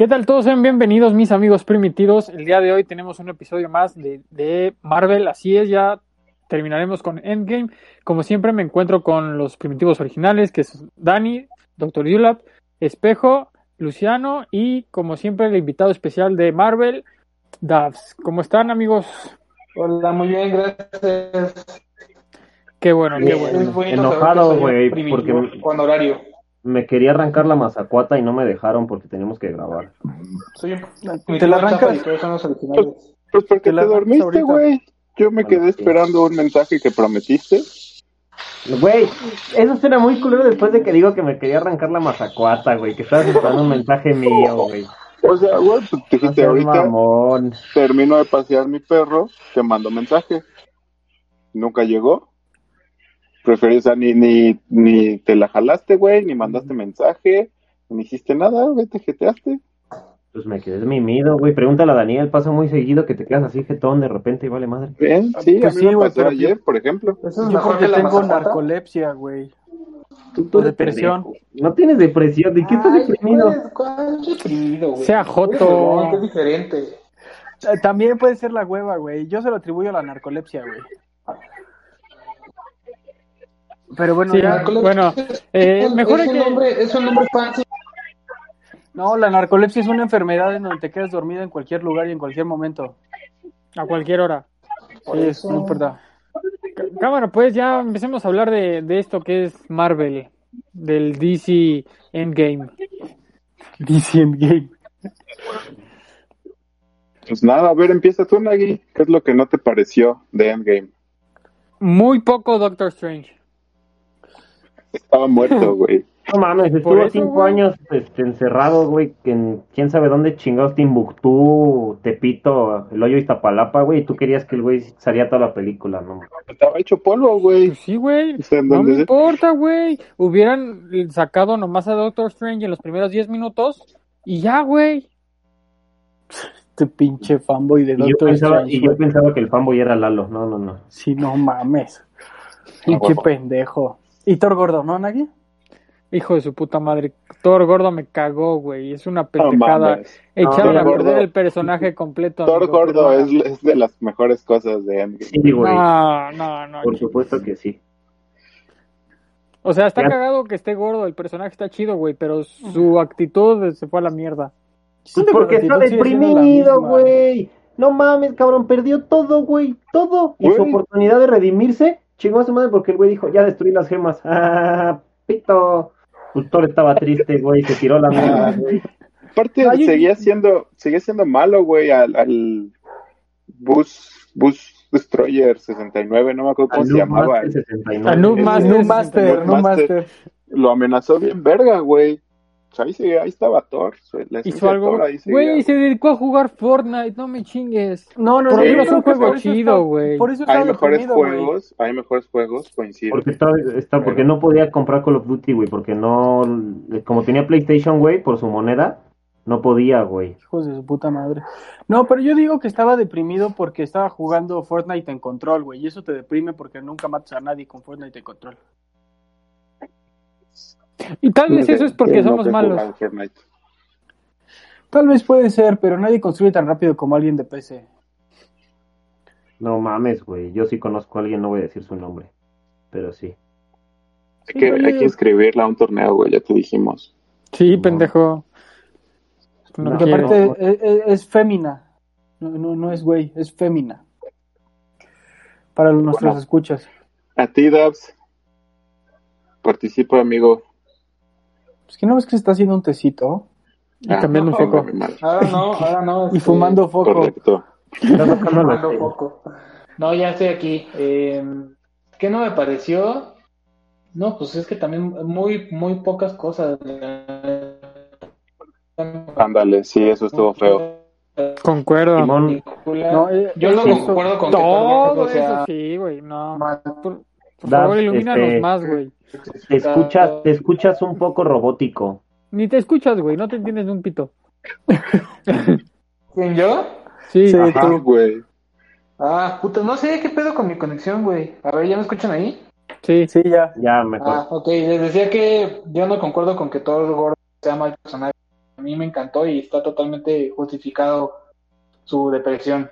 ¿Qué tal todos? Sean bienvenidos mis amigos primitivos. El día de hoy tenemos un episodio más de, de, Marvel. Así es, ya terminaremos con Endgame. Como siempre me encuentro con los primitivos originales, que es Dani, Dr. Yulap, Espejo, Luciano y como siempre el invitado especial de Marvel, Davs. ¿Cómo están amigos? Hola, muy bien, gracias. Qué bueno, qué bueno. Enojado, güey, porque... Con horario me quería arrancar la mazacuata y no me dejaron porque teníamos que grabar. Soy ¿Te la arrancas? Pues, pues, porque te, dormiste, güey. Yo me quedé esperando un mensaje que prometiste. Güey, eso suena muy culero después de que digo que me quería arrancar la mazacuata, güey. Que estabas esperando un mensaje mío, güey. O sea, güey, pues dijiste ahorita. Termino de pasear mi perro, te mando mensaje. Nunca llegó preferís, o ni, ni, ni te la jalaste, güey, ni mandaste mensaje, ni hiciste nada, güey, te jeteaste. Pues me quedé mimido, güey. Pregúntale a Daniel, pasa muy seguido que te quedas así jetón de repente y vale madre. Bien, sí, pues a mí me pasó ayer, por ejemplo. Eso es mejor que tengo narcolepsia, güey. Tu depresión. No tienes depresión, ¿de qué estás deprimido? ¿Cuál deprimido, güey? Sea joto. Es diferente. También puede ser la hueva, güey. Yo se lo atribuyo a la narcolepsia, güey. Pero bueno, ya, bueno, eh, mejor es, un nombre, es un nombre fácil. No, la narcolepsia es una enfermedad en donde te quedas dormido en cualquier lugar y en cualquier momento. A cualquier hora. Sí, no importa. Cámara, pues ya empecemos a hablar de, de esto que es Marvel, del DC Endgame. DC Endgame. Pues nada, a ver, empieza tú, Nagui. ¿Qué es lo que no te pareció de Endgame? Muy poco Doctor Strange. Estaba muerto, güey. No mames, estuvo cinco años este, encerrado, güey, en quién sabe dónde chingados, Timbuktu, Tepito, el hoyo Iztapalapa, güey, y tú querías que el güey saliera toda la película, ¿no? Estaba hecho polvo, güey. Pues sí, güey, no me importa, güey. Hubieran sacado nomás a Doctor Strange en los primeros diez minutos y ya, güey. Este pinche fanboy de Doctor Strange. Y yo pensaba que el fanboy era Lalo, no, no, no. Sí, no mames. Pinche pendejo. ¿Y Thor Gordo, no, Nagui? Hijo de su puta madre. Thor Gordo me cagó, güey. Es una pendejada. Echaron a perder el personaje completo. Thor Gordo es, de las mejores cosas de Endgame. Sí, güey. No, no, no. Por supuesto que sí. O sea, está cagado que esté gordo. El personaje está chido, güey. Pero su actitud se fue a la mierda. Pues porque está deprimido, güey. No mames, cabrón. Perdió todo, güey. Todo. Y su oportunidad de redimirse chingó a su madre porque el güey dijo, ya destruí las gemas. Ah, pito. Thor estaba triste, güey, se tiró la mierda, güey. Aparte, seguía siendo, seguía siendo malo, güey, al, al Bus, Bus Destroyer 69, no me acuerdo cómo se llamaba. A Noob Master, Noob Master. Lo amenazó bien verga, güey. Ahí, ahí estaba Thor. Hizo algo. Güey, se dedicó a jugar Fortnite, no me chingues. No, no, no, es un juego chido, güey. Hay mejores juegos, hay mejores juegos, coincido. Porque, está, está, porque no podía comprar Call of Duty, güey, porque no. Como tenía PlayStation, güey, por su moneda, no podía, güey. Hijos de su puta madre. No, pero yo digo que estaba deprimido porque estaba jugando Fortnite en control, güey. Y eso te deprime porque nunca matas a nadie con Fortnite en control. Y tal vez eso es porque somos malos. Tal vez puede ser, pero nadie construye tan rápido como alguien de PC. No mames, güey. Yo sí conozco a alguien, no voy a decir su nombre. Pero sí. Hay que, hay que escribirla a un torneo, güey, ya te dijimos. Sí, pendejo. Porque aparte es, fémina. No, no, es güey, es fémina. Para nuestros escuchas. A ti, Dabs. Participa, amigo. Es que no ves que se está haciendo un tecito. Y cambiando un foco. Ahora no, ahora no. Y fumando foco. Correcto. Fumando foco. No, ya estoy aquí. Eh, ¿Qué no me pareció? No, pues es que también muy, muy pocas cosas. Ándale, sí, eso estuvo feo. Concuerdo. No, eh, yo no concuerdo con todo que eso sí, güey, no. Por, favor, ilumínanos este, más, güey. Te escuchas, te escuchas un poco robótico. Ni te escuchas, güey, no te entiendes un pito. ¿Quién, yo? Sí, sí tú, güey. Ah, puta, no sé qué pedo con mi conexión, güey. A ver, ¿ya me escuchan ahí? Sí, sí, ya. Ya, mejor. Ah, ok, les decía que yo no concuerdo con que todo el gordo sea mal personaje. A mí me encantó y está totalmente justificado su depresión.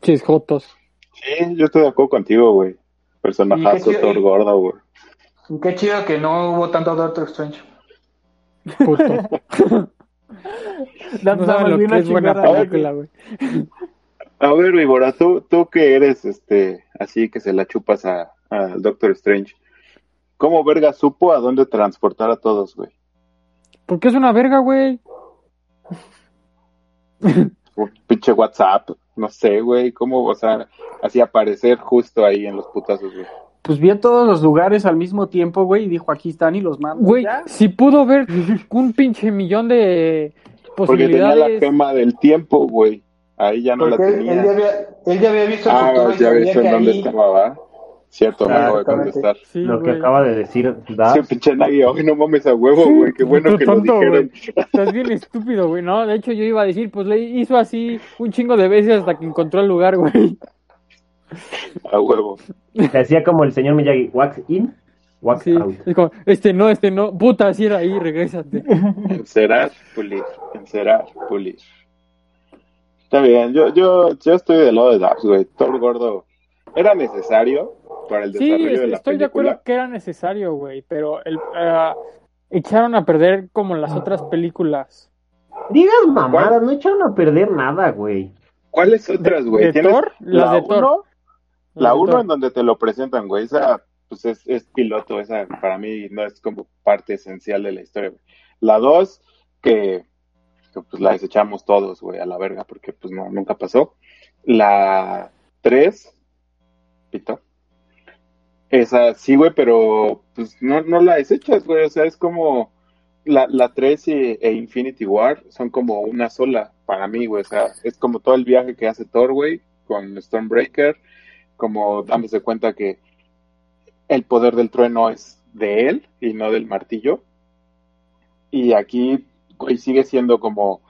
Chisjotos. Sí, yo estoy de acuerdo contigo, güey. Personajazo, todo gordo, güey. Qué chido que no hubo tanto Doctor Strange. Justo. no saben lo que es buena película, güey. A ver, Víbora, tú, tú que eres este, así que se la chupas a, Doctor Strange, ¿cómo verga supo a dónde transportar a todos, güey? Porque es una verga, güey. pinche WhatsApp, no sé, güey, cómo, o sea, así aparecer justo ahí en los putazos, güey. Pues vi a todos los lugares al mismo tiempo, güey, y dijo, aquí están y los mando. Güey, si pudo ver un pinche millón de posibilidades. Porque tenía la gema del tiempo, güey. Ahí ya no la tenía. Él, ya había, él ya había visto ah, ya había visto en dónde estaba, ¿va? Cierto, me acabo de contestar. lo que acaba de decir Da. Sí, pinche nadie, hoy no mames a huevo, güey, qué bueno que tonto, lo dijeron. Estás bien estúpido, güey, no, de hecho yo iba a decir, pues le hizo así un chingo de veces hasta que encontró el lugar, güey. A huevo. Se hacía como el señor Miyagi, wax in, wax sí, out. Es como, este no, este no, puta, si era ahí, regrésate. Encerar, pulir, encerar, pulir. Está bien, yo, yo, yo estoy del lado de Dax, güey. Thor gordo. ¿Era necesario para el desarrollo de la estoy de acuerdo que era necesario, güey, pero el, uh, echaron a perder como las otras películas. Digas mamadas, no echaron a perder nada, güey. ¿Cuáles otras, güey? ¿De, Thor? Las de Thor. La uno en donde te lo presentan, güey. Esa, pues es, es piloto, esa para mí no es como parte esencial de la historia, güey. La dos, que pues la desechamos todos, güey, a la verga, porque pues no, nunca pasó. La 3, pito. Esa sí, güey, pero pues no, no la desechas, güey, o sea, es como la, la 3 e Infinity War son como una sola para mí, güey, o sea, es como todo el viaje que hace Thor, güey, con Stormbreaker, como dándose cuenta que el poder del trueno es de él y no del martillo. Y aquí y sigue siendo como,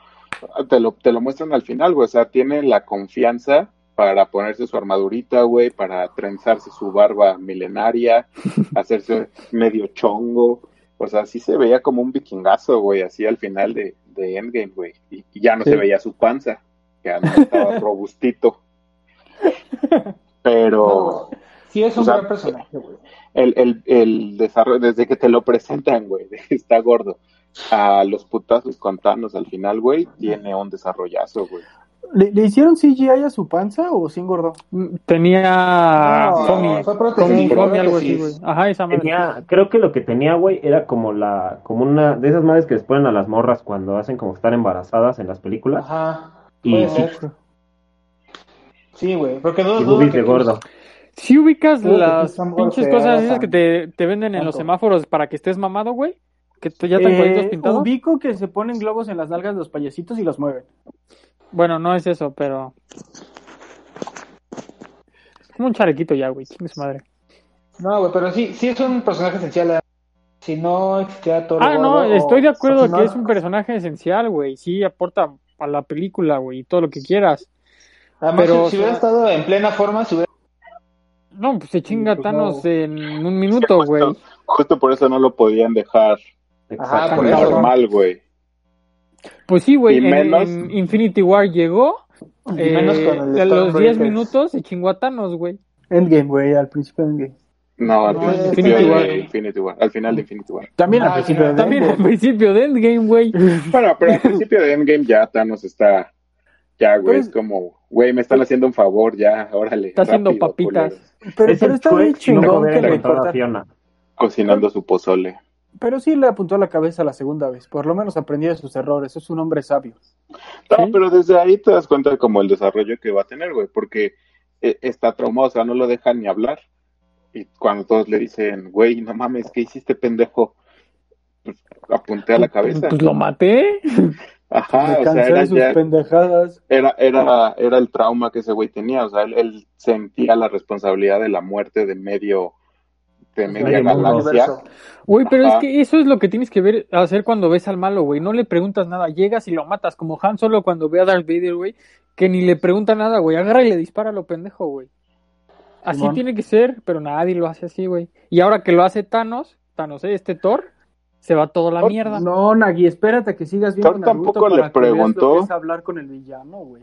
te lo, te lo muestran al final, güey, o sea, tiene la confianza para ponerse su armadurita, güey, para trenzarse su barba milenaria, hacerse medio chongo, o sea, sí se veía como un vikingazo, güey, así al final de, de Endgame, güey, y, ya no se veía su panza, que estaba robustito. Pero... sí es un gran personaje, güey. El, el, el desarrollo, desde que te lo presentan, güey, está gordo a los putazos con Thanos al final, güey, tiene un desarrollazo, güey. ¿Le, ¿Le, hicieron CGI a su panza o sin gordo? Tenía no, algo así, güey. Ajá, esa madre. Tenía, creo que lo que tenía, güey, era como la, como una de esas madres que les ponen a las morras cuando hacen como estar embarazadas en las películas. Ajá. Y sí. Sí, güey, porque no dudo que gordo. Si ubicas las pinches cosas esas que te, te venden en los semáforos para que estés mamado, güey. ¿Que ya están eh, pintados? Ubico que se ponen globos en las nalgas de los payasitos y los mueven. Bueno, no es eso, pero. Es como un chalequito ya, güey. es madre? No, güey, pero sí, sí es un personaje esencial. Eh. Si no existiera todo. Ah, no, estoy de acuerdo que es un personaje esencial, güey. Sí aporta a la película, güey, y todo lo que quieras. Además, pero, si, hubiera estado en plena forma, si hubiera. No, pues se chinga pues Thanos en un minuto, güey. justo por eso no lo podían dejar Ajá, por eso. Normal, güey. Pues sí, güey. En, Infinity War llegó. Eh, a los 10 minutos se chingó a Thanos, güey. Endgame, güey, al principio de Endgame. No, al principio de Infinity War. Al final de Infinity War. También al ah, principio de También al principio de Endgame, güey. Bueno, pero al principio de Endgame ya Thanos está. Ya, güey, es pues, como, güey, me están haciendo un favor, ya, órale. Está haciendo papitas. Pero, pero está muy chingón que le Cocinando su pozole. Pero sí le apuntó a la cabeza la segunda vez. Por lo menos aprendí de sus errores. Es un hombre sabio. No, pero desde ahí te das cuenta de como el desarrollo que va a tener, güey, porque eh, está traumado, o sea, no lo dejan ni hablar. Y cuando todos le dicen, güey, no mames, ¿qué hiciste, pendejo? Pues apunté a la cabeza. Pues lo maté. Ajá, o sea, era, sus pendejadas. Era, era, era el trauma que ese güey tenía, o sea, él, sentía la responsabilidad de la muerte de medio, de media galaxia. Güey, pero es que eso es lo que tienes que ver, hacer cuando ves al malo, güey. No le preguntas nada, llegas y lo matas, como Han Solo cuando ve a Darth Vader, güey, que ni le pregunta nada, güey. Agarra y le dispara a lo pendejo, güey. Así tiene que ser, pero nadie lo hace así, güey. Y ahora que lo hace Thanos, Thanos, ¿eh? este Thor, se va toda la mierda. No, Nagui, espérate que sigas viendo Thor tampoco le preguntó. Que hablar con el villano, güey.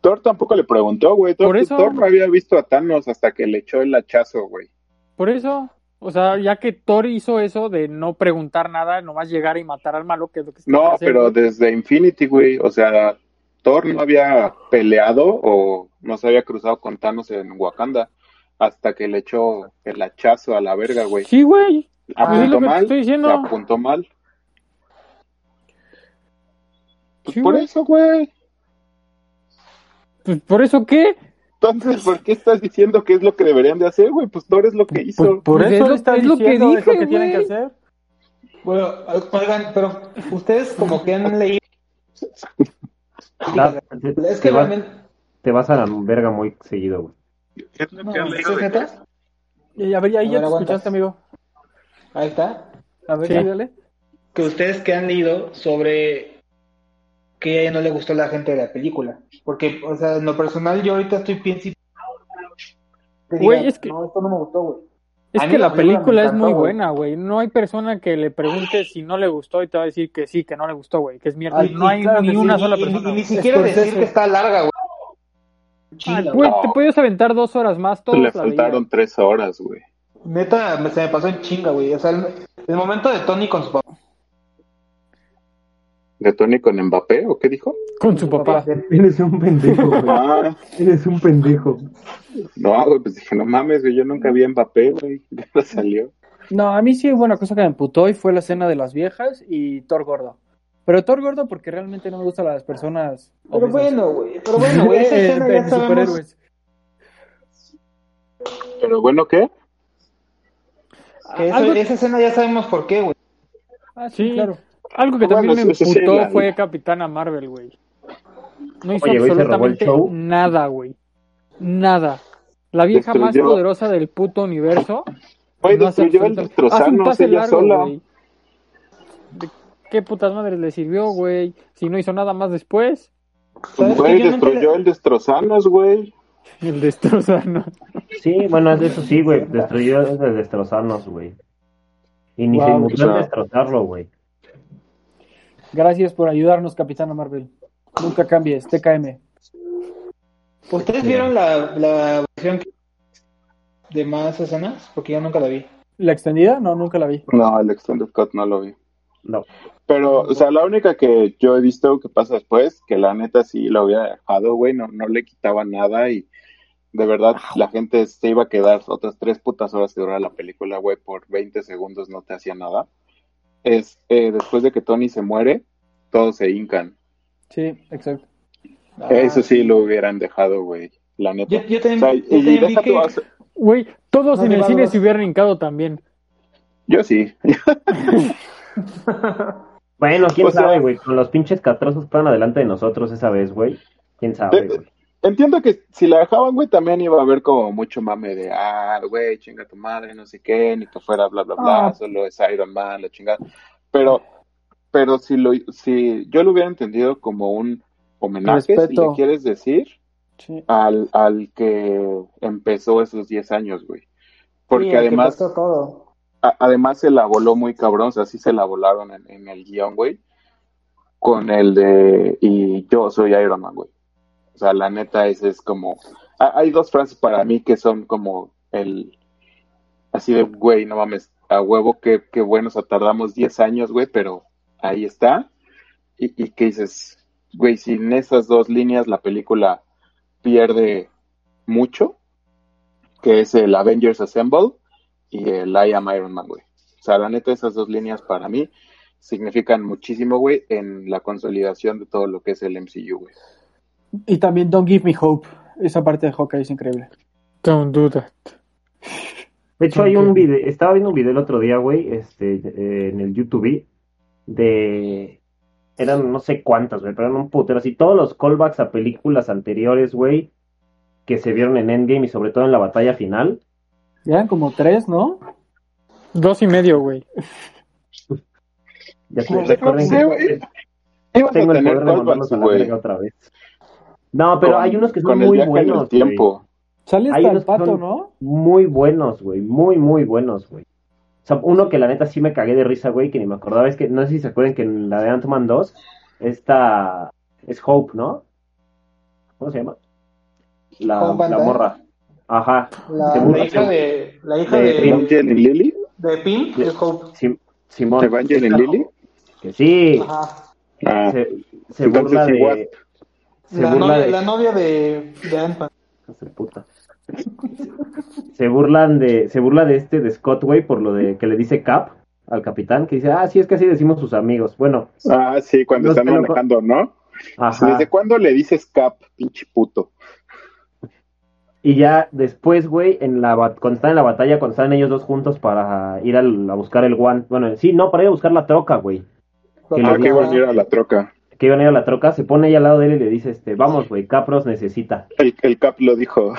Thor tampoco le preguntó, güey. Thor, Por eso... Thor no había visto a Thanos hasta que le echó el hachazo, güey. Por eso, o sea, ya que Thor hizo eso de no preguntar nada, nomás llegar y matar al malo, que es lo que No, pero desde Infinity, güey, o sea, Thor no había peleado o no se había cruzado con Thanos en Wakanda hasta que le echó el hachazo a la verga, güey. Sí, güey. Apuntó mal. Estoy diciendo. apuntó mal. Pues por eso, güey. Pues por eso qué? Entonces, ¿por qué estás diciendo que es lo que deberían de hacer, güey? Pues Thor es lo que hizo. por, pues eso es, lo que dije, que tienen que hacer. Bueno, oigan, pero ustedes como que han leído. es que realmente. Te vas a la verga muy seguido, güey. ¿Qué, han leído? A ver, ahí ya te escuchaste, amigo. Ahí está. A ver, sí. dale. Que ustedes que han leído sobre que a ella no le gustó la gente de la película. Porque, o sea, en lo personal yo ahorita estoy pensando... Güey, es que... No, esto no me gustó, güey. Es que la película, es muy buena, güey. No hay persona que le pregunte si no le gustó y te va a decir que sí, que no le gustó, güey. Que es mierda. no hay ni una sola persona. Y, ni siquiera decir que está larga, güey. Güey, te puedes aventar dos horas más. Todos le faltaron tres horas, güey. Neta, se me pasó en chinga, güey. O sea, el, momento de Tony con su papá. ¿De Tony con Mbappé o qué dijo? Con su papá. Eres un pendejo, güey. Ah. Eres un pendejo. No, güey, pues dije, no mames, güey, yo nunca vi a Mbappé, güey. Ya salió. No, a mí sí hubo una cosa que me emputó y fue la escena de las viejas y Thor gordo. Pero Thor gordo porque realmente no me gustan las personas. Pero bueno, güey. Pero bueno, güey. Esa escena ya sabemos... Pero bueno, ¿qué? esa escena ya sabemos por qué, güey. Ah, sí, claro. Algo que también me emputó fue Capitana Marvel, güey. No hizo absolutamente nada, güey. Nada. La vieja más poderosa del puto universo. Güey, destruyó el destrozarnos ella sola. ¿Qué putas madres le sirvió, güey? Si no hizo nada más después. Güey, destruyó el destrozarnos, güey. El destrozarnos. Sí, bueno, eso sí, güey. Destruyó el destrozarnos, güey. Y ni se murió destrozarlo, güey. Gracias por ayudarnos, Capitana Marvel. Nunca cambies, TKM. ¿Ustedes vieron la, la versión de más escenas? Porque yo nunca la vi. ¿La extendida? No, nunca la vi. No, el extended cut no lo vi. No. Pero, o sea, la única que yo he visto que pasa después, que la neta sí lo hubiera dejado, güey, no, no le quitaba nada y de verdad la gente se iba a quedar otras tres putas horas que dura la película, güey, por 20 segundos no te hacía nada. Es eh, después de que Tony se muere, todos se hincan. Sí, exacto. Eso sí lo hubieran dejado, güey. La neta. Yo, también, Güey, todos en el cine se hubieran hincado también. Yo sí. bueno, quién sabe, güey. Con los pinches catrosos para adelante de nosotros esa vez, güey. Quién sabe, güey. Entiendo que si la dejaban, güey, también iba a haber como mucho mame de, ah, güey, chinga tu madre, no sé qué, ni que fuera bla, bla, bla, ah. solo es Iron Man, la chingada. Pero, pero si lo, si yo lo hubiera entendido como un homenaje, si le quieres decir, al, al que empezó esos 10 años, güey. Porque además, además se la voló muy cabrón, o sea, sí se la volaron en, en el guion, güey, con el de, y yo soy Iron Man, güey. O sea, la neta, ese es como. Hay dos frases para mí que son como el. Así de, güey, no mames, a huevo, qué, qué bueno, o sea, tardamos 10 años, güey, pero ahí está. Y, y que dices, güey, sin esas dos líneas la película pierde mucho, que es el Avengers Assemble y el I Am Iron Man, güey. O sea, la neta, esas dos líneas para mí significan muchísimo, güey, en la consolidación de todo lo que es el MCU, güey. Y también Don't Give Me Hope. Esa parte de Hawkeye es increíble. Don't do that. De hecho, hay un video, estaba viendo un video el otro día, güey, este, eh, en el YouTube, de, eran no sé cuántas, güey, pero eran un putero, así, todos los callbacks a películas anteriores, güey, que se vieron en Endgame y sobre todo en la batalla final. Eran como tres, ¿no? Dos y medio, güey. ya se recuerden que... Tengo el poder de mandarlos a la otra vez. No, pero hay unos que son muy buenos, tiempo. Sale hasta el pato, ¿no? Muy buenos, güey. Muy, muy buenos, güey. O sea, uno que la neta sí me cagué de risa, güey, que ni me acordaba. Es que no sé si se acuerdan que en la de Ant-Man 2, esta es Hope, ¿no? ¿Cómo se llama? La, la morra. Ajá. La, la hija de. La hija de. de Lily. De Pim, es Hope. Sim, Simón. Evangeline Lily. Que sí. Ajá. Ah, se, se burla de. Se la, burla novia, de... la novia de, de Ant-Man. Puta se burlan de, se burla de este, de Scott, güey, por lo de que le dice Cap al capitán, que dice, ah, sí, es que así decimos sus amigos. Bueno. Ah, sí, cuando están manejando, ¿no? ¿Desde cuándo le dices Cap, pinche puto? Y ya después, güey, en la cuando están en la batalla, cuando están ellos dos juntos para ir a buscar el guante, bueno, sí, no, para ir a buscar la troca, güey. Que ah, que iban a ir a la troca que iban a ir a la troca, se pone ahí al lado de él y le dice, este, vamos, güey, Capros necesita. El, el Cap lo dijo.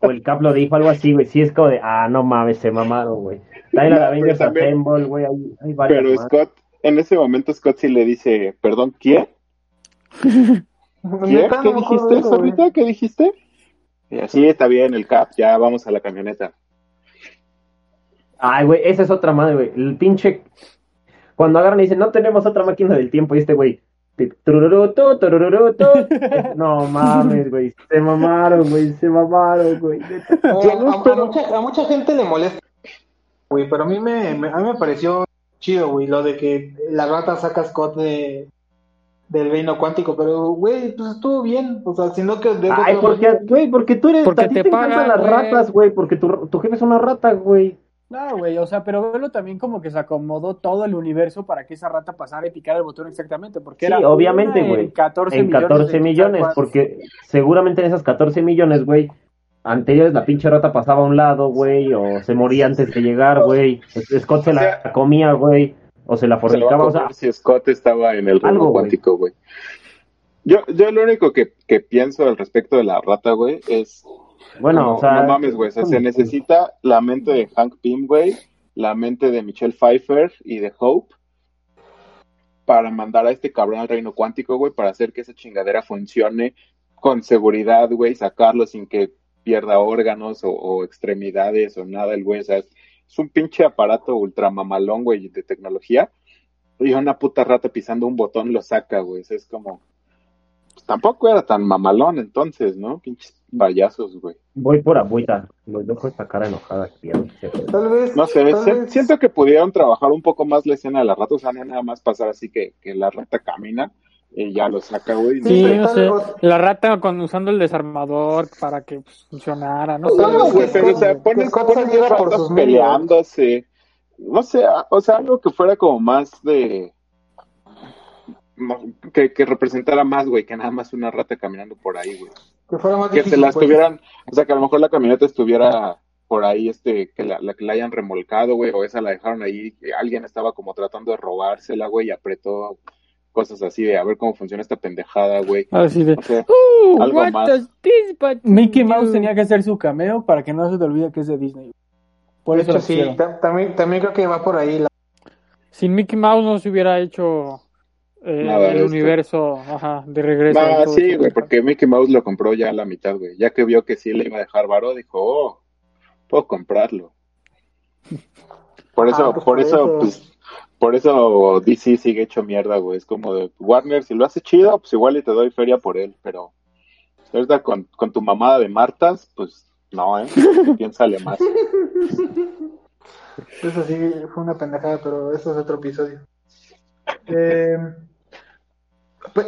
o el Cap lo dijo, algo así, güey. Sí, es como de, ah, no mames, se mamaron, güey. Dale la Avengers Assemble, güey, hay, varias Pero Scott, en ese momento Scott sí le dice, perdón, ¿quién? ¿Quién? ¿Qué dijiste, ahorita? ¿Qué dijiste? Y así está bien el Cap, ya vamos a la camioneta. Ay, güey, esa es otra madre, güey. El pinche... Cuando agarran y dicen, no tenemos otra máquina del tiempo, y este güey, no mames, güey. Se mamaron, güey. Se mamaron, güey. a, mucha, gente le molesta, güey. Pero a mí me, a mí me pareció chido, güey. Lo de que la rata saca Scott de, del reino cuántico. Pero, güey, pues estuvo bien. O sea, sino que. Ay, porque, güey, porque tú eres. Porque te, te pagan las ratas, güey. Porque tu, tu jefe es una rata, güey. No, güey, o sea, pero velo también como que se acomodó todo el universo para que esa rata pasara y picara el botón exactamente, porque sí, era obviamente, güey. En 14 en 14 millones, porque seguramente en esas 14 millones, güey, anteriores la pinche rata pasaba a un lado, güey, o se moría antes de llegar, güey. Scott se la comía, güey, o se la fornicaba, o sea, si Scott estaba en el reino cuántico, güey. Yo, yo lo único que, que pienso al respecto de la rata, güey, es bueno, o sea. No mames, güey. se necesita la mente de Hank Pym, güey. La mente de Michelle Pfeiffer y de Hope. Para mandar a este cabrón al reino cuántico, güey. Para hacer que esa chingadera funcione con seguridad, güey. Sacarlo sin que pierda órganos o, extremidades o nada, el güey. O sea, es, un pinche aparato ultra mamalón, güey, de tecnología. Y una puta rata pisando un botón lo saca, güey. es como. Pues, tampoco era tan mamalón entonces, ¿no? Pinches Vallazos, güey. Voy por agüita. Los dejo esta cara enojada aquí. Tal vez. No sé, siento que pudieron trabajar un poco más la escena de la rata. O sea, no nada más pasar así que, que la rata camina y ya lo saca, güey. Sí, no sé. La rata con, usando el desarmador para que pues, funcionara, no, sé. No, güey, pero o sea, pones, pones ratas peleándose. No sé, o sea, algo que fuera como más de que, que representara más, güey, que nada más una rata caminando por ahí, güey. Que se las pues. tuvieran, o sea, que a lo mejor la camioneta estuviera por ahí, este, que la, que la hayan remolcado, güey, o esa la dejaron ahí, alguien estaba como tratando de robársela, güey, y apretó cosas así de a ver cómo funciona esta pendejada, güey. Así de, uh, algo más. Mickey Mouse tenía que hacer su cameo para que no se te olvide que es de Disney. Por eso sí, también, también creo que va por ahí. La... Sin Mickey Mouse no se hubiera hecho eh, el universo ajá, de regreso. Ah, sí, güey, porque Mickey Mouse lo compró ya a la mitad, güey. Ya que vio que sí le iba a dejar varo, dijo, oh, puedo comprarlo. Por eso, ah, pues por, eso, pues, por eso DC sigue hecho mierda, güey. Es como de Warner, si lo hace chido, pues igual y te doy feria por él, pero ¿verdad? Con, con tu mamada de Martas, pues no, ¿eh? Piénsale más. Eso sí fue una pendejada, pero eso es otro episodio. Eh,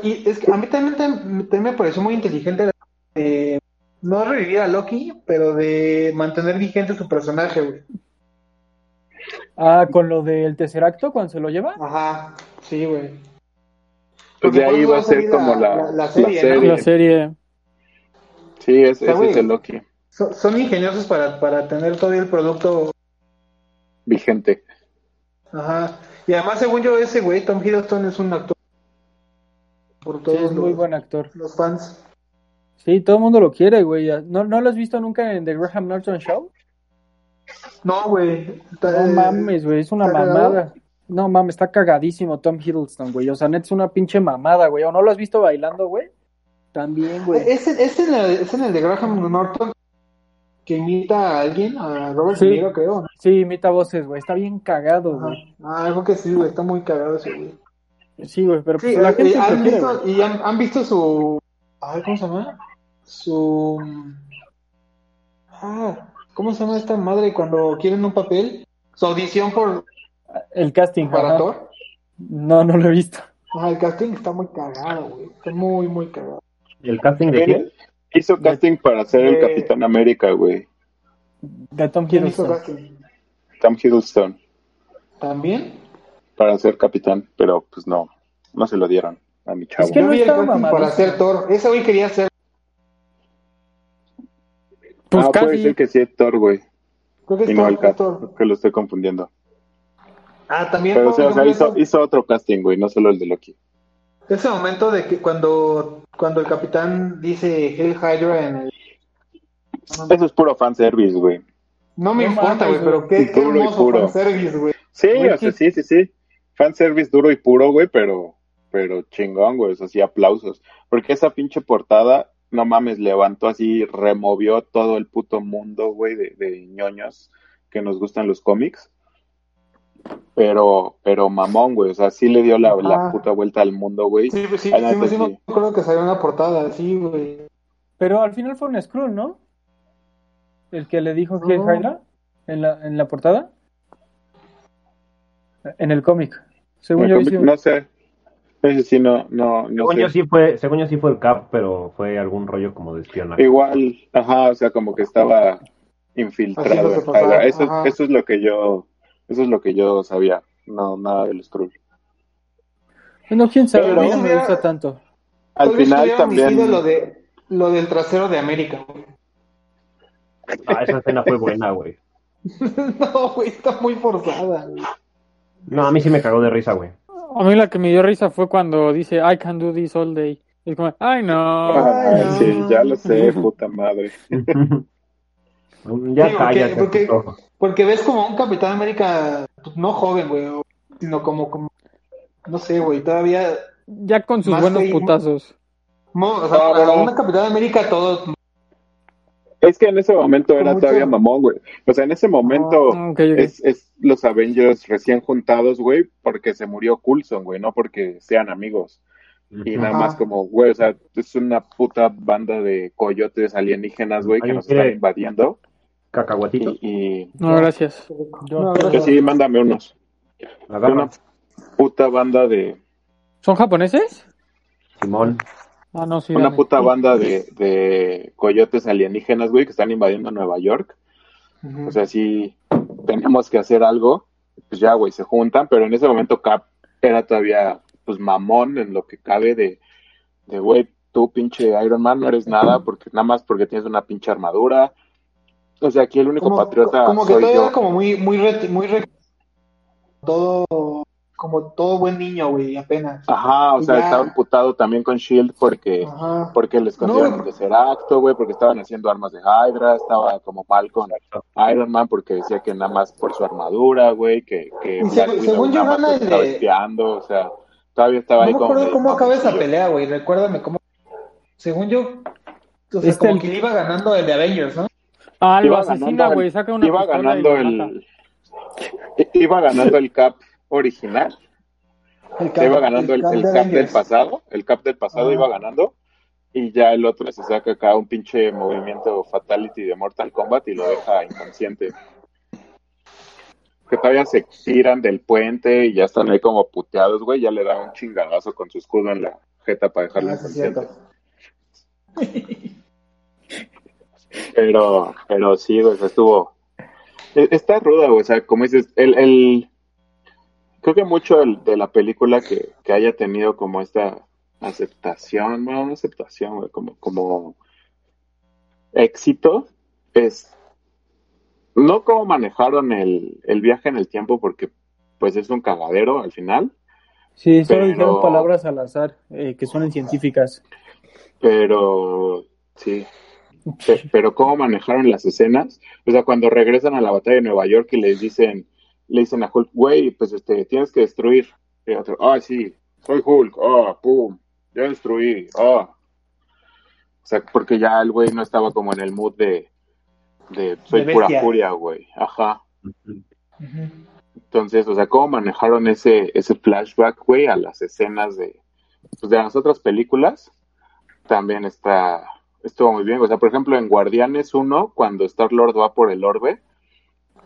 y es que a mí también, me pareció muy inteligente eh, no revivir a Loki, pero de mantener vigente su personaje, Ah, con lo del tercer acto, cuando se lo lleva. Ajá, sí, güey. Pues de ahí va a ser como la, la, serie, la serie. Sí, es, ese es el Loki. Son, ingeniosos para, para tener todo el producto vigente. Ajá. Y además, según yo, ese güey, Tom Hiddleston es un actor. Por todos es muy buen actor. Los fans. Sí, todo el mundo lo quiere, güey. ¿No, ¿No lo has visto nunca en The Graham Norton Show? No, güey. No mames, güey, es una mamada. No mames, está cagadísimo Tom Hiddleston, güey. O sea, net es una pinche mamada, güey. ¿O no lo has visto bailando, güey? También, güey. ¿Es, es, en el, ¿Es en el de Graham Norton que imita a alguien? A Robert sí. creo. Sí, imita voces, güey. Está bien cagado, güey. Ah, algo que sí, güey. Está muy cagado ese, güey. Sí, güey, pero pues, la eh, gente ¿han visto, ¿Y han, han, visto su... A ver, ¿cómo se llama? Su... Ah, ¿cómo se llama esta madre cuando quieren un papel? Su audición por... El casting. ¿Para Thor? No, no lo he visto. Ah, el casting está muy cagado, güey. Está muy, muy cagado. ¿Y el casting de quién? Hizo casting para ser el Capitán América, güey. De Tom Hiddleston. Tom Hiddleston. ¿También? Para ser capitán, pero pues no, no se lo dieron a mi chavo. Es que no estaba para ser Thor. Ese güey quería ser. Pues ah, puede ser que sí es Thor, güey. Creo que es y no el Thor. que lo estoy confundiendo. Ah, también. Pero, o sea, hizo, hizo, otro casting, güey, no solo el de Loki. Ese momento de que cuando, cuando el capitán dice Hell Hydra en el... Eso es puro fanservice, güey. No me importa, güey, pero qué, qué hermoso fanservice, güey. Sí, o sea, sí, sí, sí. Fanservice duro y puro, güey, pero, pero chingón, güey, eso sí, aplausos. Porque esa pinche portada, no mames, levantó así, removió todo el puto mundo, güey, de, de ñoños que nos gustan los cómics pero, pero mamón, güey, o sea, sí le dio la, la puta vuelta al mundo, güey. Sí, sí, sí, sí, sí, acuerdo que salió una portada, sí, güey. Pero al final fue un Skrull, ¿no? El que le dijo que Hydra en la, en la portada. En el cómic. Según yo, no sé. Ese sí no, no, no según yo sí fue, según yo sí fue el Cap, pero fue algún rollo como de espionaje. Igual, ajá, o sea, como que estaba infiltrado. Eso, eso es lo que yo eso es lo que yo sabía, no nada del Skrull. Bueno, quién sabe, a mí no me gusta tanto. Al final también. Lo, de, lo del trasero de América, Ah, esa escena fue buena, güey. no, güey, está muy forzada, No, a mí sí me cagó de risa, güey. A mí la que me dio risa fue cuando dice, I can do this all day. Y como, ay no. Ay, Sí, ya lo sé, puta madre. ya cállate. Porque, porque, ves como un Capitán América, pues, no joven, güey, sino como, como no sé, güey, todavía... Ya con sus buenos putazos. o sea, una Capitán América todo... Es que en ese momento era todavía mamón, güey. O sea, en ese momento ah, Es, es, los Avengers recién juntados, güey, porque se murió Coulson, güey, no porque sean amigos. Y nada más como, güey, o sea, es una puta banda de coyotes alienígenas, güey, que nos están invadiendo cacahuatito. Y, No, gracias. Yo, sí, mándame unos. Una puta banda de. ¿Son japoneses? Simón. Ah, no, sí. Una puta banda de, de coyotes alienígenas, güey, que están invadiendo Nueva York. O sea, sí, tenemos que hacer algo. Pues ya, güey, se juntan, pero en ese momento Cap era todavía, pues, mamón en lo que cabe de, de güey, tú pinche Iron Man no eres nada porque nada más porque tienes una pinche armadura, o sea, aquí el único patriota como que todo como muy muy muy todo como todo buen niño, güey, apenas. Ajá, o sea, estaba imputado también con Shield porque porque les escondieron de ser acto, güey, porque estaban haciendo armas de Hydra, estaba como mal con Iron Man porque decía que nada más por su armadura, güey, que que según yo nada más estaba espiando, o sea, todavía estaba ahí como No me acuerdo cómo acaba esa pelea, güey, recuérdame cómo según yo o sea, este como que iba ganando el de Avengers, ¿no? Ah, lo asesina, güey, saca una iba ganando el iba ganando el cap original. El cap, iba ganando el, cap, del pasado, el cap del pasado iba ganando y ya el otro se saca acá un pinche movimiento fatality de Mortal Kombat y lo deja inconsciente. Que todavía se tiran del puente y ya están ahí como puteados, güey, ya le da un chingadazo con su escudo en la jeta para dejarlo ah, inconsciente. Pero, pero sí, güey, estuvo, E, está ruda, o sea, como dices, el, el creo que mucho de la película que, que haya tenido como esta aceptación, bueno, no aceptación, güey, como, como éxito, es no cómo manejaron el, el viaje en el tiempo, porque pues es un cagadero al final. Sí, solo dijeron palabras al azar, eh, que suenan científicas. Pero, sí. Pero cómo manejaron las escenas, o sea, cuando regresan a la batalla de Nueva York y les dicen, le dicen a Hulk, güey, pues este, tienes que destruir. Y otro, ah, sí, soy Hulk, ah, pum, ya destruí, ah. O sea, porque ya el güey no estaba como en el mood de, de soy pura furia, güey. Ajá. Entonces, o sea, cómo manejaron ese, ese flashback, güey, a las escenas de, pues, de las otras películas, también está, estuvo muy bien. O sea, por ejemplo, en Guardianes 1, cuando Star-Lord va por el orbe,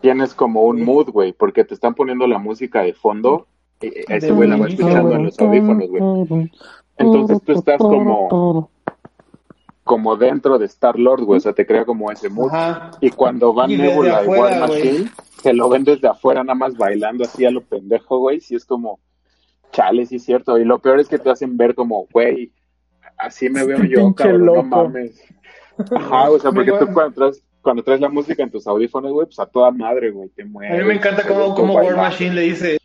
tienes como un mood, güey, porque te están poniendo la música de fondo, y ese güey la va escuchando en los audífonos, güey. Entonces tú estás como como dentro de Star Lord, güey, o sea, te crea como ese mood. Y cuando van Nebula y War Machine, se lo ven desde afuera nada más bailando así a lo pendejo, güey, si es como, chale, sí es cierto. Y lo peor es que te hacen ver como, güey, así me veo yo, cabrón, no mames. Ajá, o sea, porque tú cuando traes, cuando traes la música en tus audífonos, güey, pues a toda madre, güey, te mueres. A mí me encanta cómo, cómo War Machine le dice...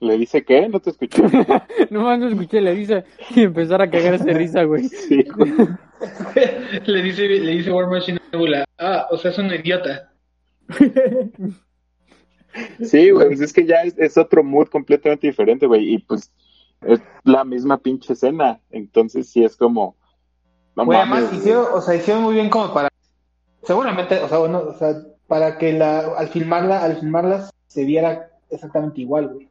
¿Le dice qué? No te escuché. no más no escuché, le dice y empezar a cagarse de risa, güey. Sí, le dice, le dice War Machine Nebula, ah, o sea, es un idiota. sí, güey, pues es que ya es, otro mood completamente diferente, güey, y pues es la misma pinche escena, entonces sí es como... No además hicieron, o sea, hicieron muy bien como para... Seguramente, o sea, bueno, o sea, para que la, al filmarla, al filmarlas se viera exactamente igual, güey.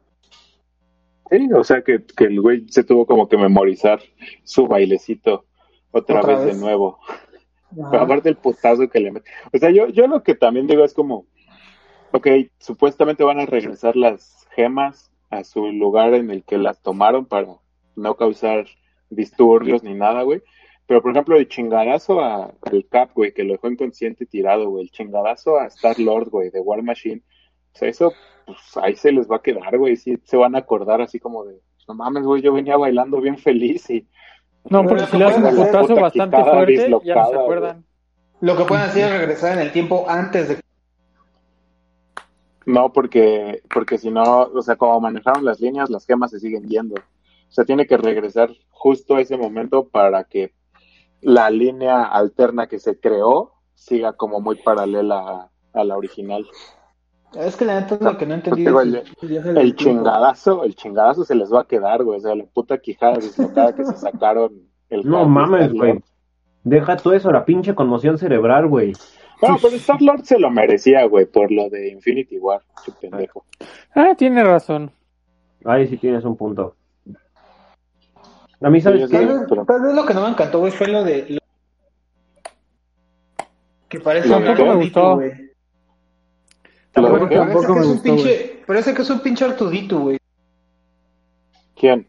Sí, o sea que, que el güey se tuvo como que memorizar su bailecito otra, vez, de nuevo. aparte el putazo que le mete. O sea, yo, yo lo que también digo es como, ok, supuestamente van a regresar las gemas a su lugar en el que las tomaron para no causar disturbios ni nada, güey. Pero, por ejemplo, el chingadazo a, al Cap, güey, que lo dejó inconsciente tirado, güey. El chingadazo a Star Lord, güey, de War Machine. O sea, eso pues ahí se les va a quedar, güey, sí se van a acordar así como de, no mames, güey, yo venía bailando bien feliz y... No, porque si le hacen un putazo bastante fuerte, ya no se acuerdan. Lo que pueden hacer es regresar en el tiempo antes de... No, porque, porque si no, o sea, como manejaron las líneas, las gemas se siguen yendo. O sea, tiene que regresar justo a ese momento para que la línea alterna que se creó siga como muy paralela a la original. Es que la neta es lo que no entendí. el, chingadazo, el chingadazo se les va a quedar, güey. O sea, la puta quijada dislocada que se sacaron. El no mames, güey. Deja todo eso, la pinche conmoción cerebral, güey. Bueno, pero Star Lord se lo merecía, güey, por lo de Infinity War, pendejo. Ah, tiene razón. Ahí sí tienes un punto. A mí, ¿sabes qué? Tal vez lo que no me encantó, güey, fue lo de. Que parece un me gustó. güey. Que es un pinche, parece que es un pinche Artudito, güey. ¿Quién?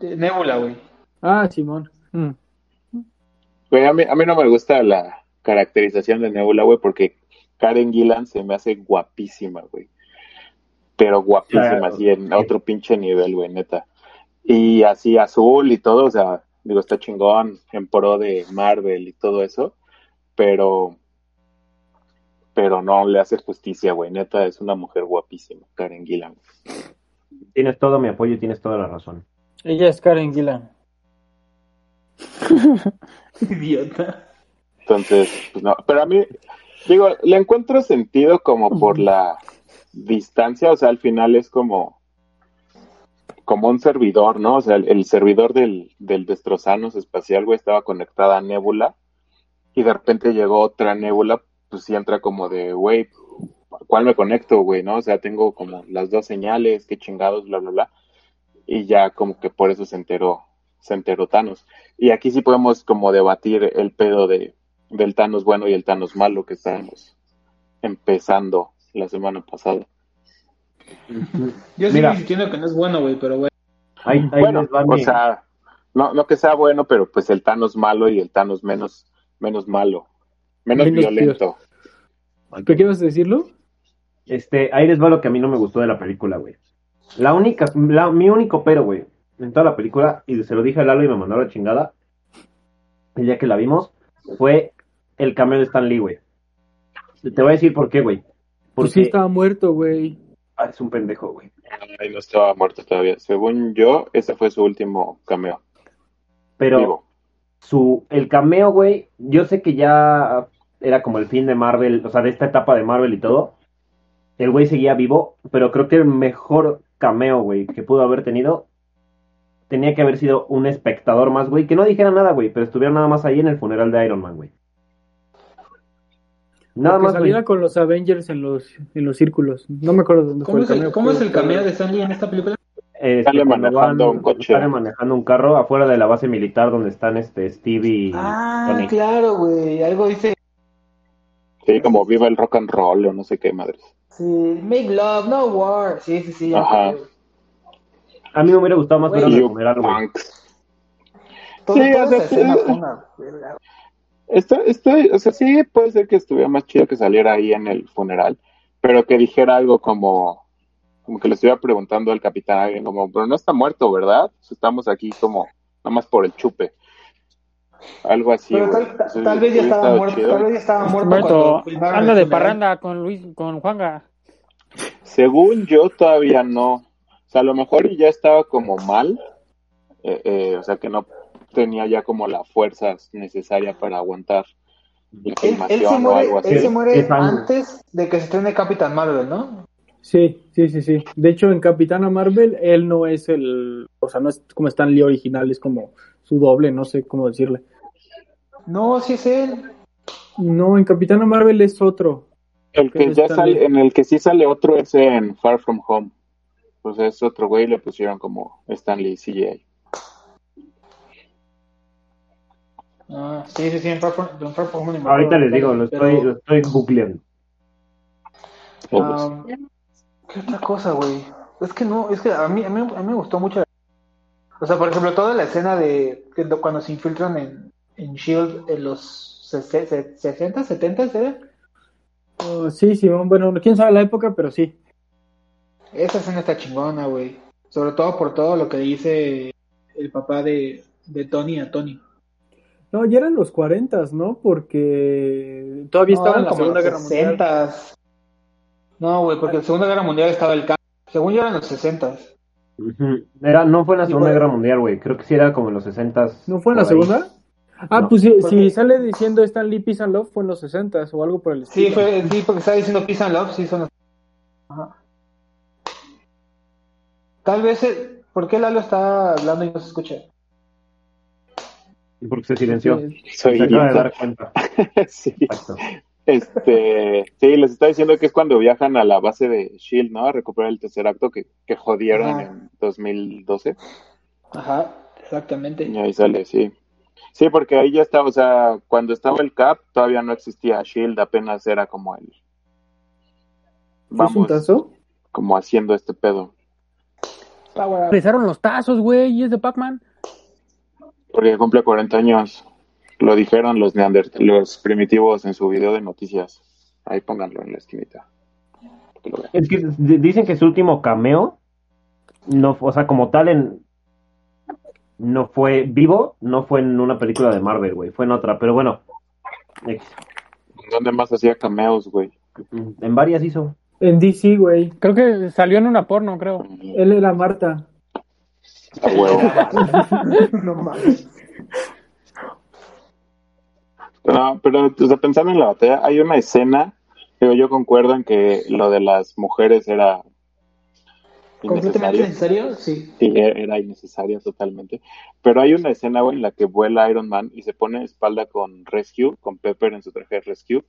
Nebula, güey. Ah, Simón. Mm. Güey, a mí, a mí no me gusta la caracterización de Nebula, güey, porque Karen Gillan se me hace guapísima, güey. Pero guapísima, así en otro pinche nivel, güey, neta. Y así azul y todo, o sea, digo, está chingón en pro de Marvel y todo eso, pero pero no le hace justicia, güey. Neta, es una mujer guapísima, Karen Gillan. Tienes todo mi apoyo y tienes toda la razón. Ella es Karen Gillan. Idiota. Entonces, pues no. Pero a mí, digo, le encuentro sentido como por la distancia, o sea, al final es como como un servidor, ¿no? O sea, el, servidor del, del destrozanos espacial, güey, estaba conectada a Nebula y de repente llegó otra Nebula pues sí entra como de, güey, ¿cuál me conecto, güey? ¿No? O sea, tengo como las dos señales, qué chingados, bla, bla, bla. Y ya como que por eso se enteró, se enteró Thanos. Y aquí sí podemos como debatir el pedo de, del Thanos bueno y el Thanos malo que estábamos empezando la semana pasada. Yo sigo insistiendo que no es bueno, güey, pero güey. bueno, o sea, no, no que sea bueno, pero pues el Thanos malo y el Thanos menos, menos malo. Menos, violento. ¿Qué quieres decirlo? Este, ahí les va lo que a mí no me gustó de la película, güey. La única, mi único pero, güey, en toda la película, y se lo dije a Lalo y me mandó la chingada, el día que la vimos, fue el cameo de Stan Lee, güey. Te voy a decir por qué, güey. Pues Porque sí estaba muerto, güey. Ah, es un pendejo, güey. Ahí no estaba muerto todavía. Según yo, ese fue su último cameo. Pero su el cameo, güey, yo sé que ya era como el fin de Marvel, o sea, de esta etapa de Marvel y todo. El güey seguía vivo, pero creo que el mejor cameo, güey, que pudo haber tenido tenía que haber sido un espectador más, güey, que no dijera nada, güey, pero estuviera nada más ahí en el funeral de Iron Man, güey. Nada más. saliera con los Avengers en los, en los círculos. No me acuerdo dónde fue el cameo. ¿Cómo es el cameo de Stanley en esta película? Eh, sale manejando un coche. Sale manejando un carro afuera de la base militar donde están este Steve y Ah, claro, güey. Algo dice. Sí, como viva el rock and roll o no sé qué madres. Sí, make love, no war. Sí, sí, sí. Ajá. A mí me hubiera gustado más ver a comer algo. Sí, o sea, Está, está, o sea, sí puede ser que estuviera más chido que saliera ahí en el funeral, pero que dijera algo como, como que le estuviera preguntando al capitán, como, pero no está muerto, ¿verdad? Estamos aquí como, nada más por el chupe. Algo así. Pero tal, vez ya estaba muerto, tal vez ya estaba muerto. Anda de parranda con Luis, con Juanga. Según yo todavía no. O sea, a lo mejor ya estaba como mal. Eh, eh, o sea, que no tenía ya como la fuerza necesaria para aguantar la filmación o algo así. Él se muere antes de que se estrene Capitán Marvel, ¿no? Sí, sí, sí, sí. De hecho, en Capitana Marvel, él no es el, o sea, no es como Stan Lee original, es como su doble, no sé cómo decirle. No, sí es él. No, en Capitana Marvel es otro. El que ya sale, en el que sí sale otro es en Far From Home. Pues es otro güey, le pusieron como Stanley CGI. Ah, sí, sí, sí, en Ahorita les digo, lo estoy, lo estoy googleando. Ah, ¿Qué otra cosa, güey? Es que no, es que a mí, a mí, a mí me gustó mucho. O sea, por ejemplo, toda la escena de cuando se infiltran en, en Shield en los 60, 70, ¿eh? sí, sí, bueno, quién sabe la época, pero sí. Esa escena está chingona, güey. Sobre todo por todo lo que dice el papá de, de Tony a Tony. No, ya eran los 40, ¿no? Porque todavía estaba en la Segunda Guerra Mundial. No, güey, porque en la Segunda Guerra Mundial estaba el cambio. Según yo eran los 60. Era, no fue en la Segunda Guerra Mundial, güey. Creo que sí era como en los 60. ¿No fue en la Segunda? Ah, pues si, sale diciendo Stan Lee Peace and Love fue en los 60 o algo por el estilo. Sí, fue, sí, porque estaba diciendo Peace and Love, sí son los... Ajá. Tal vez, eh, ¿por qué Lalo está hablando y no se escucha? Porque se silenció. Soy se dar cuenta. sí. Este, sí, les está diciendo que es cuando viajan a la base de Shield, ¿no? A recuperar el tercer acto que, que jodieron en 2012. Ajá, exactamente. Y ahí sale, sí. Sí, porque ahí ya estaba, o sea, cuando estaba el Cap todavía no existía Shield, apenas era como el vamos como haciendo este pedo. Empezaron los tazos, güey, y es de Pac-Man. Porque cumple 40 años. Lo dijeron los los primitivos en su video de noticias. Ahí pónganlo en la esquinita. Es que dicen que su último cameo, no, o sea, como tal en, no fue vivo, no fue en una película de Marvel, güey, fue en otra, pero bueno. ¿Dónde más hacía cameos, güey? En varias hizo. En DC, güey. Creo que salió en una porno, creo. Él era Marta. no mames. No, pero o sea, pensando en la batalla, hay una escena, pero yo concuerdo en que lo de las mujeres era ¿Completamente necesario? Sí. Sí, e-, era innecesario totalmente. Pero hay una escena, güey, en la que vuela Iron Man y se pone espalda con Rescue, con Pepper en su traje de Rescue.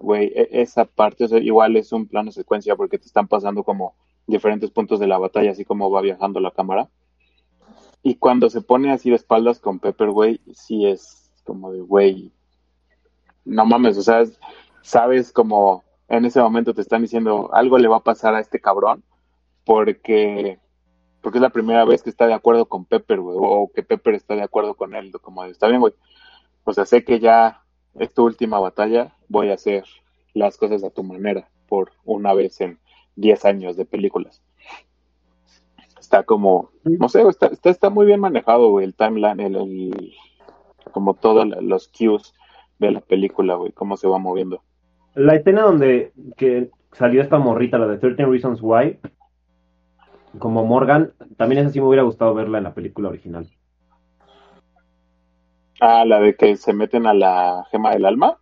Güey, e-, esa parte, igual es un plano secuencia porque te están pasando como diferentes puntos de la batalla, así como va viajando la cámara. Y cuando se pone así de espaldas con Pepper, güey, sí es como de, güey, no mames, o sea, sabes como en ese momento te están diciendo algo le va a pasar a este cabrón porque porque es la primera vez que está de acuerdo con Pepper, güey, o que Pepper está de acuerdo con él, como está bien, güey. O sea, sé que ya es tu última batalla, voy a hacer las cosas a tu manera por una vez en 10 años de películas. Está como, no sé, está, está, muy bien manejado, güey, el timeline, el, como todos los cues de la película, güey, cómo se va moviendo. La escena donde que salió esta morrita, la de 13 Reasons Why, como Morgan, también es así me hubiera gustado verla en la película original. Ah, la de que se meten a la gema del alma.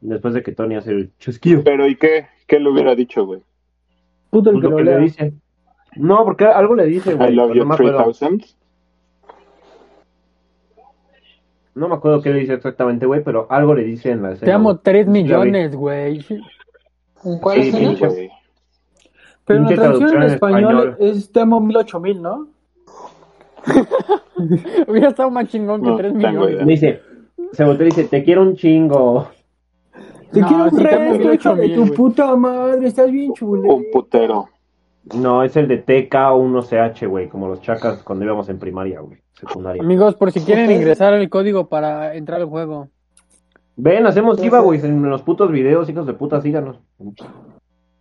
Después de que Tony hace el chusquillo. Pero ¿y qué? ¿Qué le hubiera dicho, güey? Puto el pues que, le dice. No, porque algo le dice, güey. I love you 3000. No me acuerdo qué le dice exactamente, güey, pero algo le dice en la escena. Te amo 3 millones, güey. ¿Cuál sí, es güey. Pero en la traducción en español, es Te amo mil ocho mil, ¿no? Hubiera estado más chingón que 3 millones. Dice, se voltea y dice, te quiero un chingo. Te quiero un resto, de tu puta madre, estás bien chulo. Un putero. No, es el de TK1CH, güey, como los chacas cuando íbamos en primaria, güey, secundaria. Amigos, por si quieren ingresar el código para entrar al juego. Ven, hacemos giveaways en los putos videos, hijos de puta, síganos.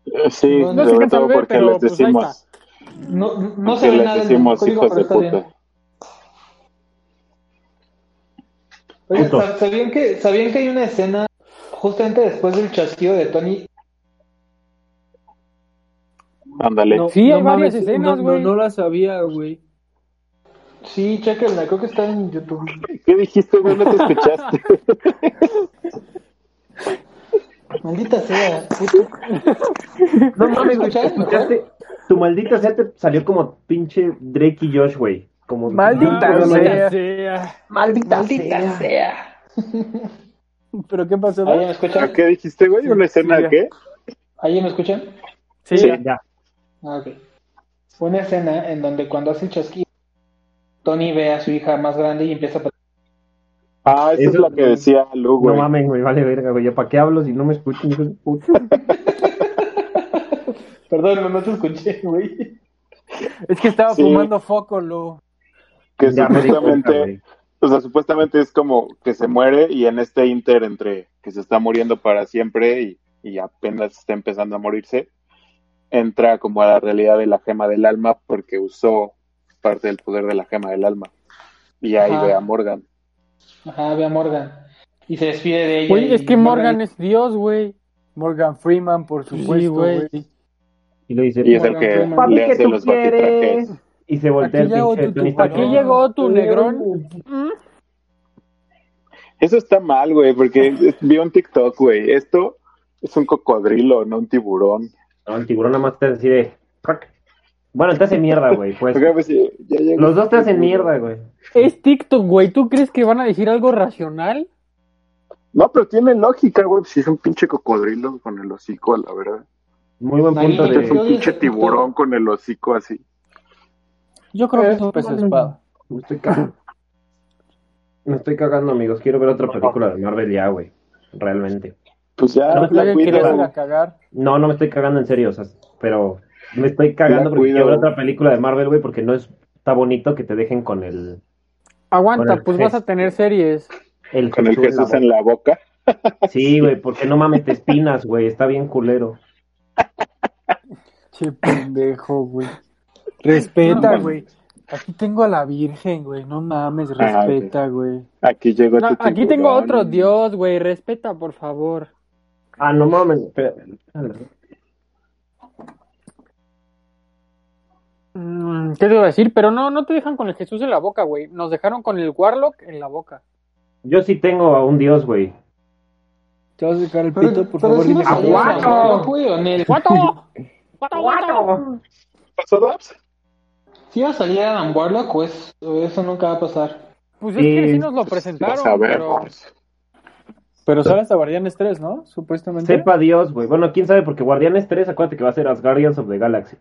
Eh, sí, no, sobre todo porque les pues, decimos. no, no se ve nada decimos hijos de puta. Oye, ¿sabían que, ¿sabían que hay una escena justamente después del chasquido de Tony Ándale. sí, hay varias escenas, güey. No, la sabía, güey. Sí, chequenla, creo que está en YouTube. ¿Qué dijiste, güey? No te escuchaste. Maldita sea, No mames, escuchaste. Tu maldita sea te salió como pinche Drake y Josh, güey. Como maldita sea. Maldita, sea. ¿Pero qué pasó? ¿Ahí me escuchan? ¿Qué dijiste, güey? ¿Una escena de qué? ¿Ahí me escuchan? Sí, ya. Ah, ok. Una escena en donde cuando hace el chasquido, Tony ve a su hija más grande y empieza a... Ah, eso, es lo que decía Lu, güey. No mames, güey, vale verga, güey. ¿Para qué hablo si no me escuchan, hijo de puta? Perdón, no te escuché, güey. Es que estaba fumando foco, Lu. Que supuestamente, o sea, supuestamente es como que se muere y en este inter entre que se está muriendo para siempre y, y apenas está empezando a morirse, entra como a la realidad de la gema del alma porque usó parte del poder de la gema del alma. Y ahí ve a Morgan. Ajá, ve a Morgan. Y se despide de ella. Güey, es que Morgan, es Dios, güey. Morgan Freeman, por supuesto, güey. y lo dice, y es el que le hace los batitrajes. Y se voltea aquí el pinche Aquí llegó tu negrón. Eso está mal, güey, porque vi un TikTok, güey. Esto es un cocodrilo, no un tiburón. No, el tiburón nada más te decide. Bueno, te hace mierda, güey. Pues. Los dos te hacen mierda, güey. Es TikTok, güey. ¿Tú crees que van a decir algo racional? No, pero tiene lógica, güey. Si es un pinche cocodrilo con el hocico, la verdad. Muy buen punto de. Es un pinche tiburón con el hocico así. Yo creo que es un pez espada. Me estoy cagando. Me estoy cagando, amigos. Quiero ver otra película de Marvel ya, güey. Realmente. Pues ya, no, la cagar. No, no me estoy cagando en serio, o sea, pero me estoy cagando porque quiero ver otra película de Marvel, güey, porque no es está bonito que te dejen con el Aguanta, pues vas a tener series. El con el Jesús en la boca. Sí, güey, porque no mames, te espinas, güey, está bien culero. Che pendejo, güey. Respeta, güey. Aquí tengo a la Virgen, güey. No mames, ah, respeta, güey. Aquí llegó tu Aquí tengo otro Dios, güey. Respeta, por favor. Ah, no mames. Mm, ¿Qué te iba a decir? Pero no, no te dejan con el Jesús en la boca, güey. Nos dejaron con el Warlock en la boca. Yo sí tengo a un Dios, güey. ¿Te vas a dejar el pito, por favor? Dime ¡A guato! ¡Guato! ¡Guato, guato! ¿Sí va a salir Adam Warlock o, eso nunca va a pasar? Pues es que sí nos lo presentaron, pero... Pero sale hasta Guardianes 3, ¿no? Supuestamente. Sepa Dios, güey. Bueno, quién sabe, porque Guardianes 3, acuérdate que va a ser As Guardians of the Galaxy.